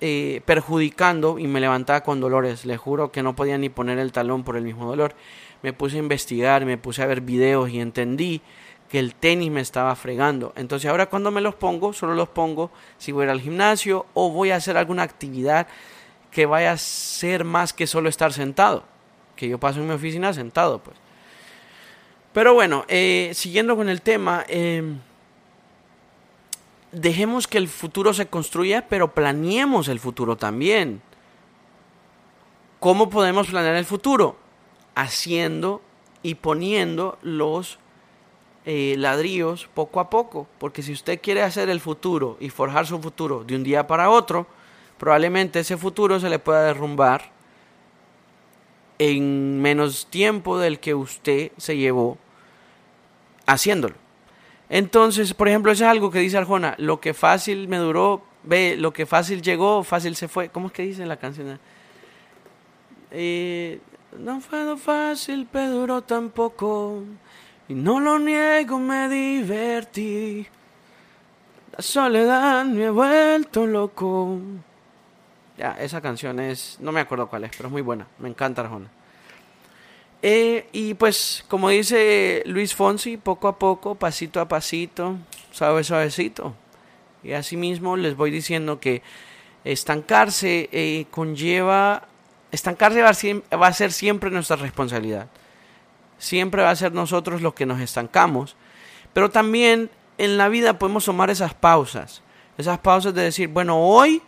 eh, perjudicando y me levantaba con dolores. Le juro que no podía ni poner el talón por el mismo dolor. Me puse a investigar, me puse a ver videos y entendí que el tenis me estaba fregando. Entonces ahora cuando me los pongo, solo los pongo si voy al gimnasio o voy a hacer alguna actividad que vaya a ser más que solo estar sentado. Que yo paso en mi oficina sentado, pues. Pero bueno, eh, siguiendo con el tema, em, dejemos que el futuro se construya, pero planeemos el futuro también. ¿Cómo podemos planear el futuro? Haciendo y poniendo los, eh, ladrillos poco a poco, porque si usted quiere hacer el futuro y forjar su futuro de un día para otro, probablemente ese futuro se le pueda derrumbar en menos tiempo del que usted se llevó haciéndolo. Entonces, por ejemplo, eso es algo que dice Arjona, lo que fácil me duró, ve, lo que fácil llegó, fácil se fue. ¿Cómo es que dice la canción? Eh, no fue fácil, pero duró tampoco. Y no lo niego, me divertí. La soledad me ha vuelto loco. Ya, esa canción es, no me acuerdo cuál es, pero es muy buena. Me encanta Arjona. Eh, y pues, como dice Luis Fonsi, poco a poco, pasito a pasito, suave, suavecito. Y así mismo les voy diciendo que estancarse eh, conlleva, estancarse va a, ser siempre nuestra responsabilidad. Siempre va a ser nosotros los que nos estancamos. Pero también en la vida podemos tomar esas pausas. Esas pausas de decir, bueno, hoy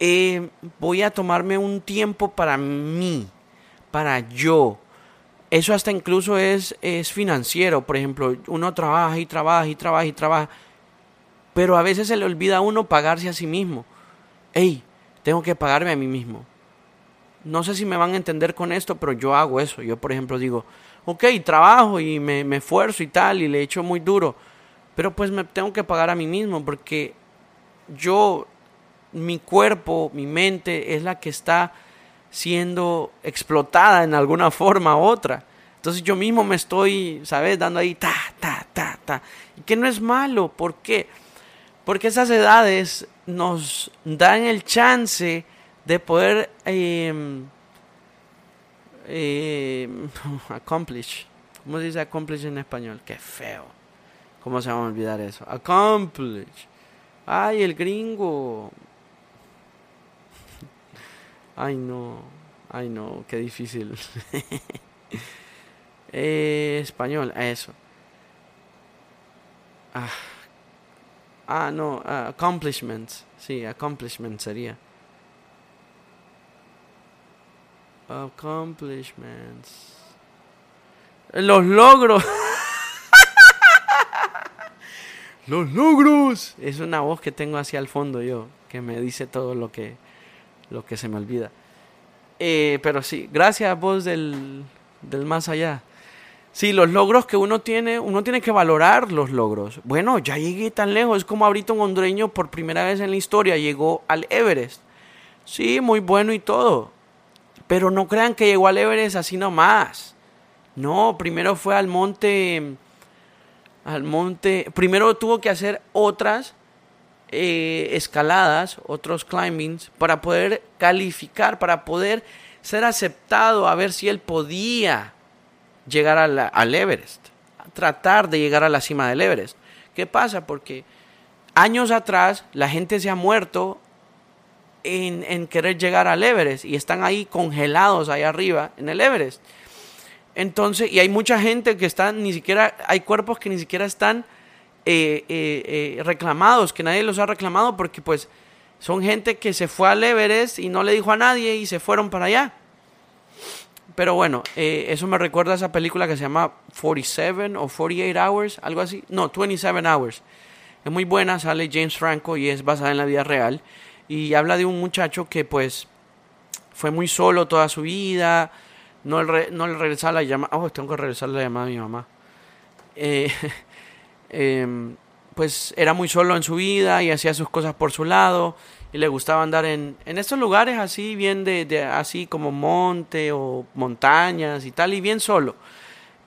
eh, voy a tomarme un tiempo para mí, para yo eso hasta incluso es, es financiero. Por ejemplo, uno trabaja y trabaja y trabaja y trabaja. Pero a veces se le olvida a uno pagarse a sí mismo. Hey, tengo que pagarme a mí mismo. No sé si me van a entender con esto, pero yo hago eso. Yo, por ejemplo, digo, ok, trabajo y me, me esfuerzo y tal, y le echo muy duro. Pero pues me tengo que pagar a mí mismo porque yo, mi cuerpo, mi mente es la que está siendo explotada en alguna forma u otra. Entonces yo mismo me estoy, ¿sabes? Dando ahí ta, ta, ta, ta. Que no es malo. ¿Por qué? Porque esas edades nos dan el chance de poder eh, eh, accomplish. ¿Cómo se dice accomplish en español? Qué feo. ¿Cómo se va a olvidar eso? Accomplish. Ay, el gringo. Ay, no. Ay, no, qué difícil. eh, español, eso. Ah, ah no, accomplishments. Sí, accomplishments sería. Accomplishments. Los logros. Los logros. Es una voz que tengo hacia el fondo yo, que me dice todo lo que lo que se me olvida. Eh, pero sí, gracias voz del, del más allá. Sí, los logros que uno tiene, uno tiene que valorar los logros. Bueno, ya llegué tan lejos, es como ahorita un hondureño por primera vez en la historia llegó al Everest. Sí, muy bueno y todo. Pero no crean que llegó al Everest así nomás. No, primero fue al monte al monte, primero tuvo que hacer otras eh, escaladas, otros climbings, para poder calificar, para poder ser aceptado, a ver si él podía llegar al Everest, tratar de llegar a la cima del Everest. ¿Qué pasa? Porque años atrás la gente se ha muerto en, en querer llegar al Everest y están ahí congelados ahí arriba en el Everest. Entonces, y hay mucha gente que está, ni siquiera, hay cuerpos que ni siquiera están eh, eh, eh, reclamados, que nadie los ha reclamado porque pues son gente que se fue al Everest y no le dijo a nadie y se fueron para allá. Pero bueno, eso me recuerda a esa película que se llama 47 o 48 Hours, algo así. No, 27 Hours. Es muy buena, sale James Franco y es basada en la vida real. Y habla de un muchacho que pues fue muy solo toda su vida. No, le, no le regresaba la llamada. Oh, tengo que regresar la llamada a mi mamá. Eh, Em, pues era muy solo en su vida y hacía sus cosas por su lado y le gustaba andar en, en estos lugares así, bien de, así como monte o montañas y tal, y bien solo.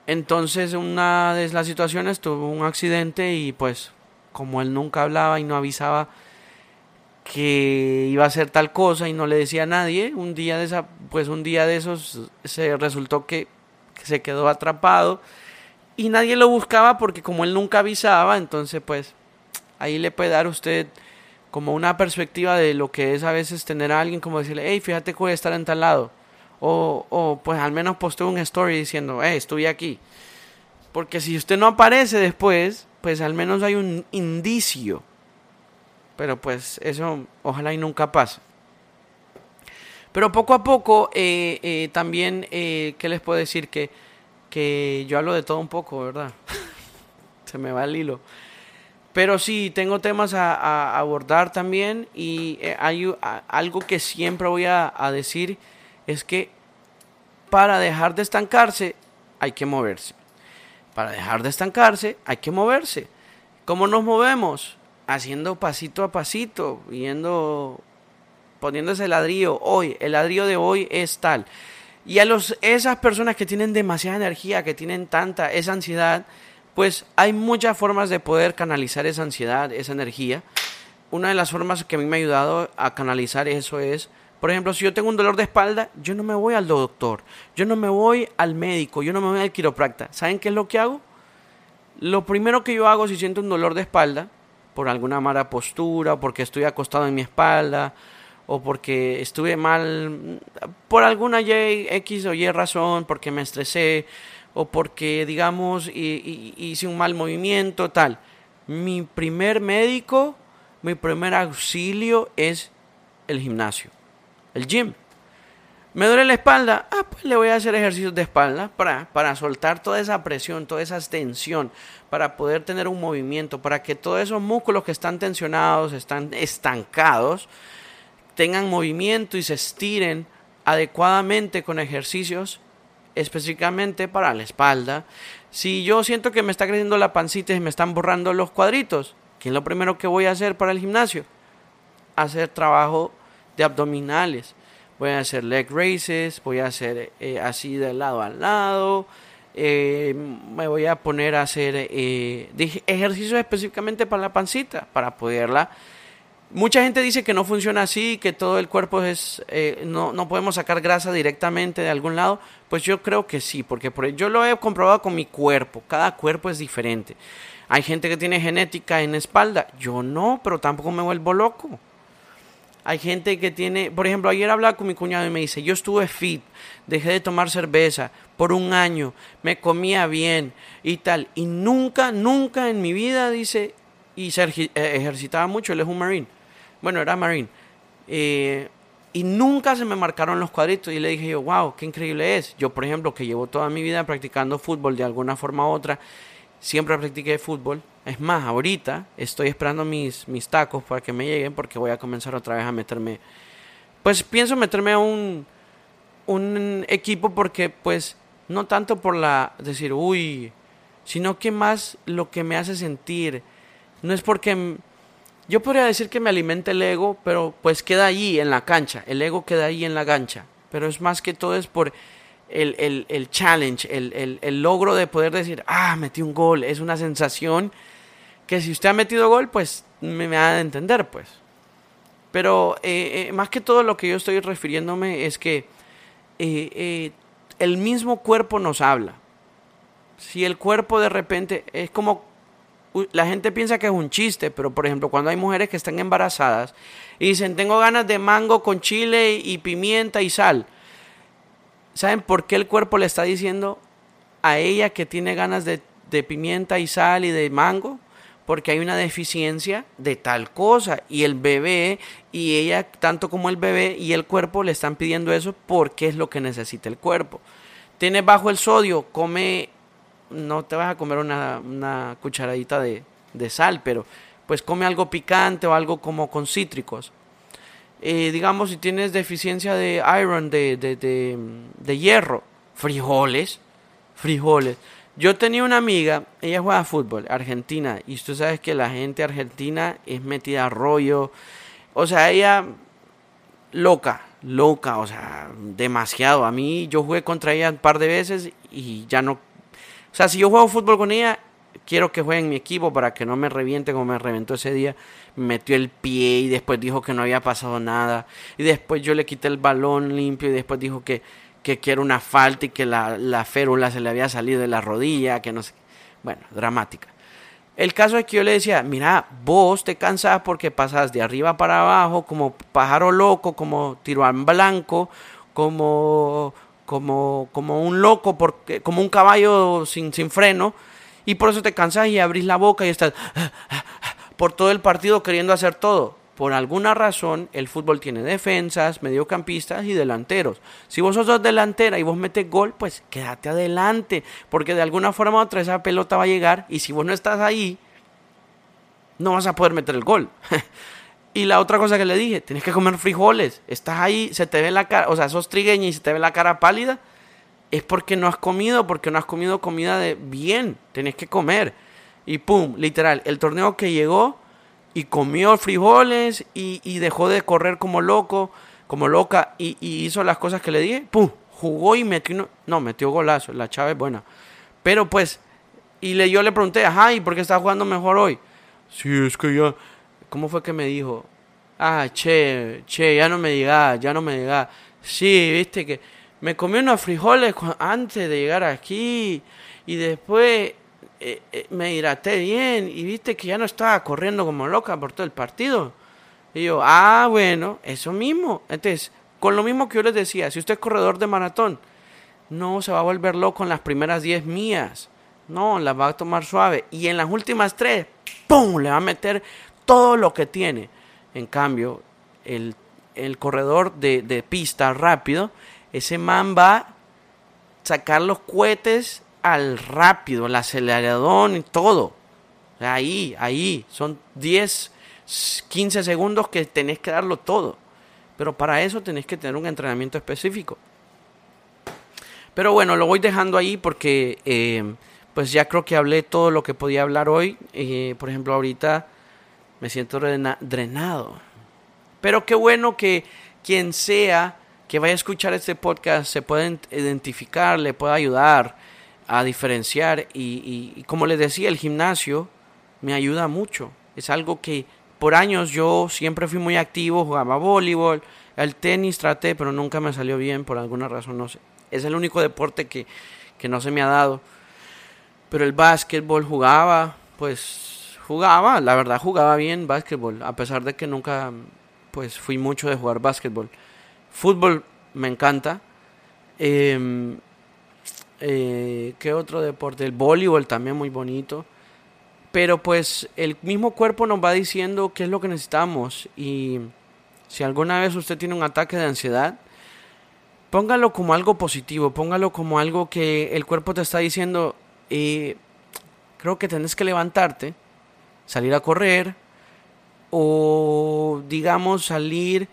Entonces una de las situaciones tuvo un accidente y pues como él nunca hablaba y no avisaba que iba a hacer tal cosa y no le decía a nadie, un día de esa, pues un día de esos se resultó que se quedó atrapado y nadie lo buscaba porque como él nunca avisaba, entonces pues ahí le puede dar a usted como una perspectiva de lo que es a veces tener a alguien como decirle, hey, fíjate que voy a estar en tal lado. O, o pues al menos posteo un story diciendo, hey, estoy aquí. Porque si usted no aparece después, pues al menos hay un indicio. Pero pues eso ojalá y nunca pase. Pero poco a poco eh, eh, también, eh, ¿qué les puedo decir? Que que yo hablo de todo un poco, ¿verdad? se me va el hilo. Pero sí, tengo temas a, abordar también y eh, hay algo que siempre voy a, decir es que para dejar de estancarse hay que moverse. Para dejar de estancarse hay que moverse. ¿Cómo nos movemos? Haciendo pasito a pasito, viendo, poniendo ese ladrillo. Hoy, el ladrillo de hoy es tal. Y a los, esas personas que tienen demasiada energía, que tienen tanta, esa ansiedad, pues hay muchas formas de poder canalizar esa ansiedad, esa energía. Una de las formas que a mí me ha ayudado a canalizar eso es, por ejemplo, si yo tengo un dolor de espalda, yo no me voy al doctor, yo no me voy al médico, yo no me voy al quiroprácta. ¿Saben qué es lo que hago? Lo primero que yo hago si siento un dolor de espalda, por alguna mala postura, porque estoy acostado en mi espalda, o porque estuve mal, por alguna y, X o Y razón, porque me estresé, o porque, digamos, hice un mal movimiento, tal. Mi primer médico, mi primer auxilio es el gimnasio, el gym. Me duele la espalda, ah, pues le voy a hacer ejercicios de espalda para, para soltar toda esa presión, toda esa tensión, para poder tener un movimiento, para que todos esos músculos que están tensionados, están estancados, tengan movimiento y se estiren adecuadamente con ejercicios específicamente para la espalda. Si yo siento que me está creciendo la pancita y me están borrando los cuadritos, ¿qué es lo primero que voy a hacer para el gimnasio? Hacer trabajo de abdominales. Voy a hacer leg raises, voy a hacer eh, así de lado a lado. Eh, me voy a poner a hacer eh, ejercicios específicamente para la pancita, para poderla Mucha gente dice que no funciona así, que todo el cuerpo es, eh, no, no, podemos sacar grasa directamente de algún lado. Pues yo creo que sí, porque por, yo lo he comprobado con mi cuerpo. Cada cuerpo es diferente. Hay gente que tiene genética en espalda. Yo no, pero tampoco me vuelvo loco. Hay gente que tiene, por ejemplo, ayer hablaba con mi cuñado y me dice, yo estuve fit, dejé de tomar cerveza por un año, me comía bien y tal. Y nunca, nunca en mi vida, dice, y se eh, ejercitaba mucho, él es un marine bueno, era Marine. Eh, y nunca se me marcaron los cuadritos y le dije yo, wow, qué increíble es. Yo, por ejemplo, que llevo toda mi vida practicando fútbol de alguna forma u otra, siempre practiqué fútbol. Es más, ahorita estoy esperando mis, mis tacos para que me lleguen porque voy a comenzar otra vez a meterme. Pues pienso meterme a un, un equipo porque, pues, no tanto por la decir, uy, sino que más lo que me hace sentir. No es porque yo podría decir que me alimenta el ego, pero pues queda ahí en la cancha. El ego queda ahí en la cancha. Pero es más que todo es por el, el, el challenge, el, el, logro de poder decir, ah, metí un gol. Es una sensación que si usted ha metido gol, pues me, me ha de entender, pues. Pero eh, eh, más que todo lo que yo estoy refiriéndome es que eh, el mismo cuerpo nos habla. Si el cuerpo de repente es como la gente piensa que es un chiste, pero por ejemplo, cuando hay mujeres que están embarazadas y dicen, tengo ganas de mango con chile y pimienta y sal, ¿saben por qué el cuerpo le está diciendo a ella que tiene ganas de, de pimienta y sal y de mango? Porque hay una deficiencia de tal cosa y el bebé y ella, tanto como el bebé y el cuerpo le están pidiendo eso porque es lo que necesita el cuerpo. Tiene bajo el sodio, come no te vas a comer una, cucharadita de, sal, pero pues come algo picante o algo como con cítricos. Eh, digamos, si tienes deficiencia de iron, de, de, hierro, frijoles, frijoles. Yo tenía una amiga, ella juega fútbol, argentina, y tú sabes que la gente argentina es metida a rollo. O sea, ella loca, loca, o sea, demasiado. A mí yo jugué contra ella un par de veces y ya no sea, si yo juego fútbol con ella, quiero que juegue en mi equipo para que no me reviente como me reventó ese día. metió el pie y después dijo que no había pasado nada. Y después yo le quité el balón limpio y después dijo que, que, era una falta y que la, la férula se le había salido de la rodilla, que no. Bueno, dramática. El caso es que yo le decía, mira, vos te cansás porque pasas de arriba para abajo como pájaro loco, como tiro en blanco, como como, como un loco, porque, como un caballo sin, sin freno, y por eso te cansas y abrís la boca y estás por todo el partido queriendo hacer todo. por alguna razón el fútbol tiene defensas, mediocampistas y delanteros. Si vos sos delantera y vos metes gol, pues quédate adelante, porque de alguna forma u otra esa pelota va a llegar y si vos no estás ahí, no vas a poder meter el gol. y la otra cosa que le dije, tienes que comer frijoles. Estás ahí, se te ve la cara, o sea, sos trigueña y se te ve la cara pálida, es porque no has comido, porque no has comido comida de bien, tenés que comer. Y pum, literal, el torneo que llegó y comió frijoles y, dejó de correr como loco, como loca y, hizo las cosas que le dije, ¡pum! Jugó y metió, no, metió golazo, la chave es buena. Pero pues, y le, yo le pregunté, ajá, ¿y por qué está jugando mejor hoy? Sí, es que ya, ¿cómo fue que me dijo? Ah, che, che, ya no me digas, ya no me digas. Sí, viste que me comí unos frijoles antes de llegar aquí y después eh, eh, me hidraté bien y viste que ya no estaba corriendo como loca por todo el partido. Y yo, ah, bueno, eso mismo. Entonces, con lo mismo que yo les decía, si usted es corredor de maratón, no se va a volver loco en las primeras 10 mías. No, las va a tomar suave. Y en las últimas 3, ¡pum! Le va a meter todo lo que tiene. En cambio, el, el corredor de, de pista rápido, ese man va a sacar los cohetes al rápido, el acelerador y todo. Ahí, ahí. Son 10, 15 segundos que tenés que darlo todo. Pero para eso tenés que tener un entrenamiento específico. Pero bueno, lo voy dejando ahí porque eh, pues ya creo que hablé todo lo que podía hablar hoy. Eh, por ejemplo, ahorita me siento drenado. Pero qué bueno que quien sea que vaya a escuchar este podcast se pueda identificar, le pueda ayudar a diferenciar y, como les decía, el gimnasio me ayuda mucho. Es algo que por años yo siempre fui muy activo, jugaba voleibol, el tenis traté, pero nunca me salió bien por alguna razón, no sé. Es el único deporte que, que no se me ha dado. Pero el básquetbol jugaba, pues jugaba, la verdad jugaba bien básquetbol, a pesar de que nunca pues fui mucho de jugar básquetbol. Fútbol me encanta. Eh, eh, ¿Qué otro deporte? El voleibol también muy bonito. Pero pues el mismo cuerpo nos va diciendo qué es lo que necesitamos. Y si alguna vez usted tiene un ataque de ansiedad, póngalo como algo positivo, póngalo como algo que el cuerpo te está diciendo, eh, creo que tenés que levantarte, salir a correr o digamos salir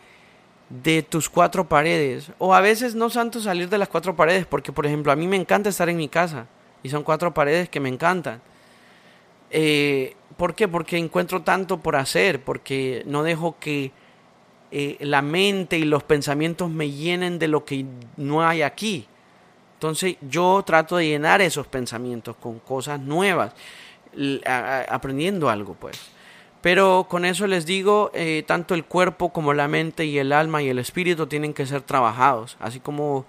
de tus cuatro paredes. O a veces no tanto salir de las cuatro paredes, porque por ejemplo a mí me encanta estar en mi casa y son cuatro paredes que me encantan. Eh, ¿Por qué? Porque encuentro tanto por hacer, porque no dejo que eh, la mente y los pensamientos me llenen de lo que no hay aquí. Entonces yo trato de llenar esos pensamientos con cosas nuevas, aprendiendo algo pues. Pero con eso les digo, eh, tanto el cuerpo como la mente y el alma y el espíritu tienen que ser trabajados, así como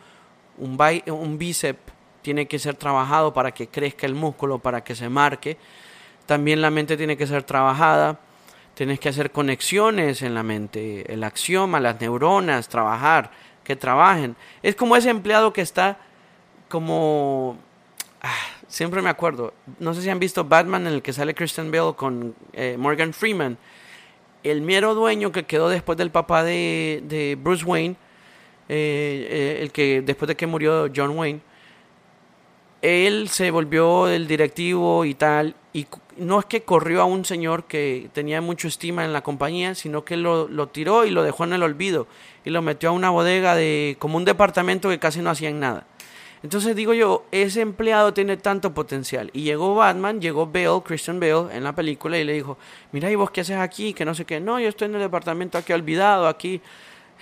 un, un bíceps tiene que ser trabajado para que crezca el músculo, para que se marque, también la mente tiene que ser trabajada, tienes que hacer conexiones en la mente, el axioma, las neuronas, trabajar, que trabajen. Es como ese empleado que está como... Ah, siempre me acuerdo, no sé si han visto Batman en el que sale Christian Bale con eh, Morgan Freeman, el mero dueño que quedó después del papá de, Bruce Wayne, eh, eh, el que después de que murió John Wayne, él se volvió el directivo y tal, y no es que corrió a un señor que tenía mucho estima en la compañía, sino que lo, lo tiró y lo dejó en el olvido, y lo metió a una bodega de como un departamento que casi no hacían nada. Entonces digo yo, ese empleado tiene tanto potencial. Y llegó Batman, llegó Bale, Christian Bale, en la película y le dijo, mira, ¿y vos qué haces aquí? Que no sé qué. No, yo estoy en el departamento aquí olvidado, aquí,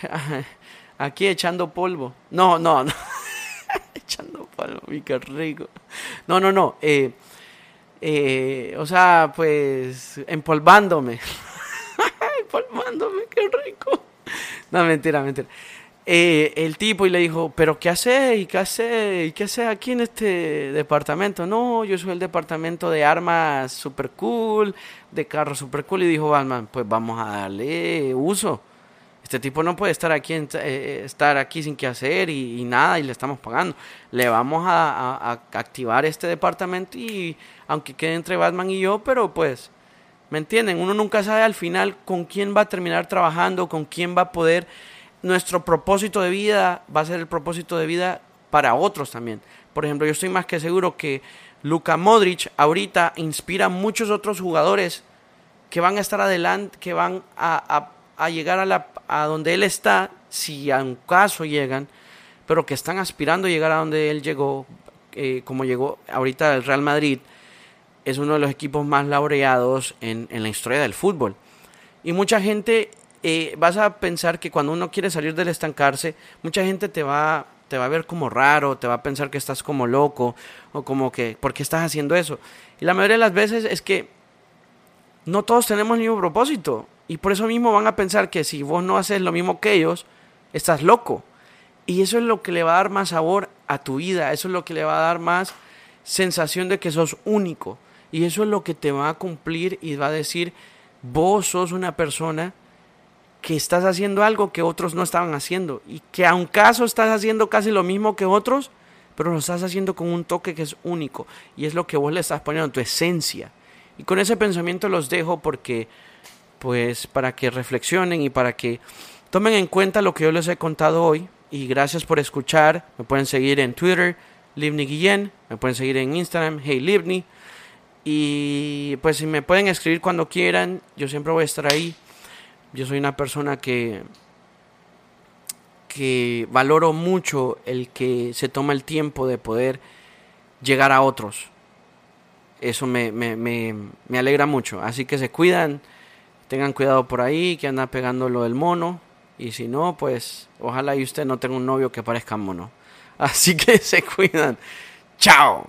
aquí echando polvo. No, no, no. echando polvo, mi qué rico. No, no, no. Eh, eh, o sea, pues empolvándome. empolvándome, qué rico. No, mentira, mentira. Eh, el tipo y le dijo, pero ¿qué hace? ¿Y qué hace? ¿Y qué hace aquí en este departamento? No, yo soy el departamento de armas super cool, de carros super cool. Y dijo Batman, pues vamos a darle uso. Este tipo no puede estar aquí, eh, estar aquí sin qué hacer y, nada y le estamos pagando. Le vamos a, activar este departamento y aunque quede entre Batman y yo, pero pues ¿Me entienden? Uno nunca sabe al final con quién va a terminar trabajando, con quién va a poder... Nuestro propósito de vida va a ser el propósito de vida para otros también. Por ejemplo, yo estoy más que seguro que Luka Modric ahorita inspira a muchos otros jugadores que van a estar adelante, que van a, llegar a, la, a donde él está, si a un caso llegan, pero que están aspirando a llegar a donde él llegó, eh, como llegó ahorita el Real Madrid, es uno de los equipos más laureados en, la historia del fútbol. Y mucha gente, eh, vas a pensar que cuando uno quiere salir del estancarse, mucha gente te va, te va a ver como raro, te va a pensar que estás como loco, o como que, ¿por qué estás haciendo eso? Y la mayoría de las veces es que no todos tenemos el mismo propósito. Y por eso mismo van a pensar que si vos no haces lo mismo que ellos, estás loco. Y eso es lo que le va a dar más sabor a tu vida, eso es lo que le va a dar más sensación de que sos único. Y eso es lo que te va a cumplir y va a decir, vos sos una persona que estás haciendo algo que otros no estaban haciendo. Y que aun caso estás haciendo casi lo mismo que otros, pero lo estás haciendo con un toque que es único. Y es lo que vos le estás poniendo, tu esencia. Y con ese pensamiento los dejo porque, pues, para que reflexionen y para que tomen en cuenta lo que yo les he contado hoy. Y gracias por escuchar. Me pueden seguir en Twitter, Livni Guillén. Me pueden seguir en Instagram, Hey Livni. Y pues si me pueden escribir cuando quieran, yo siempre voy a estar ahí. Yo soy una persona que que valoro mucho el que se toma el tiempo de poder llegar a otros. Eso me, me, me, me alegra mucho. Así que se cuidan, tengan cuidado por ahí, que anda pegando lo del mono. Y si no, pues ojalá y usted no tenga un novio que parezca mono. Así que se cuidan. Chao.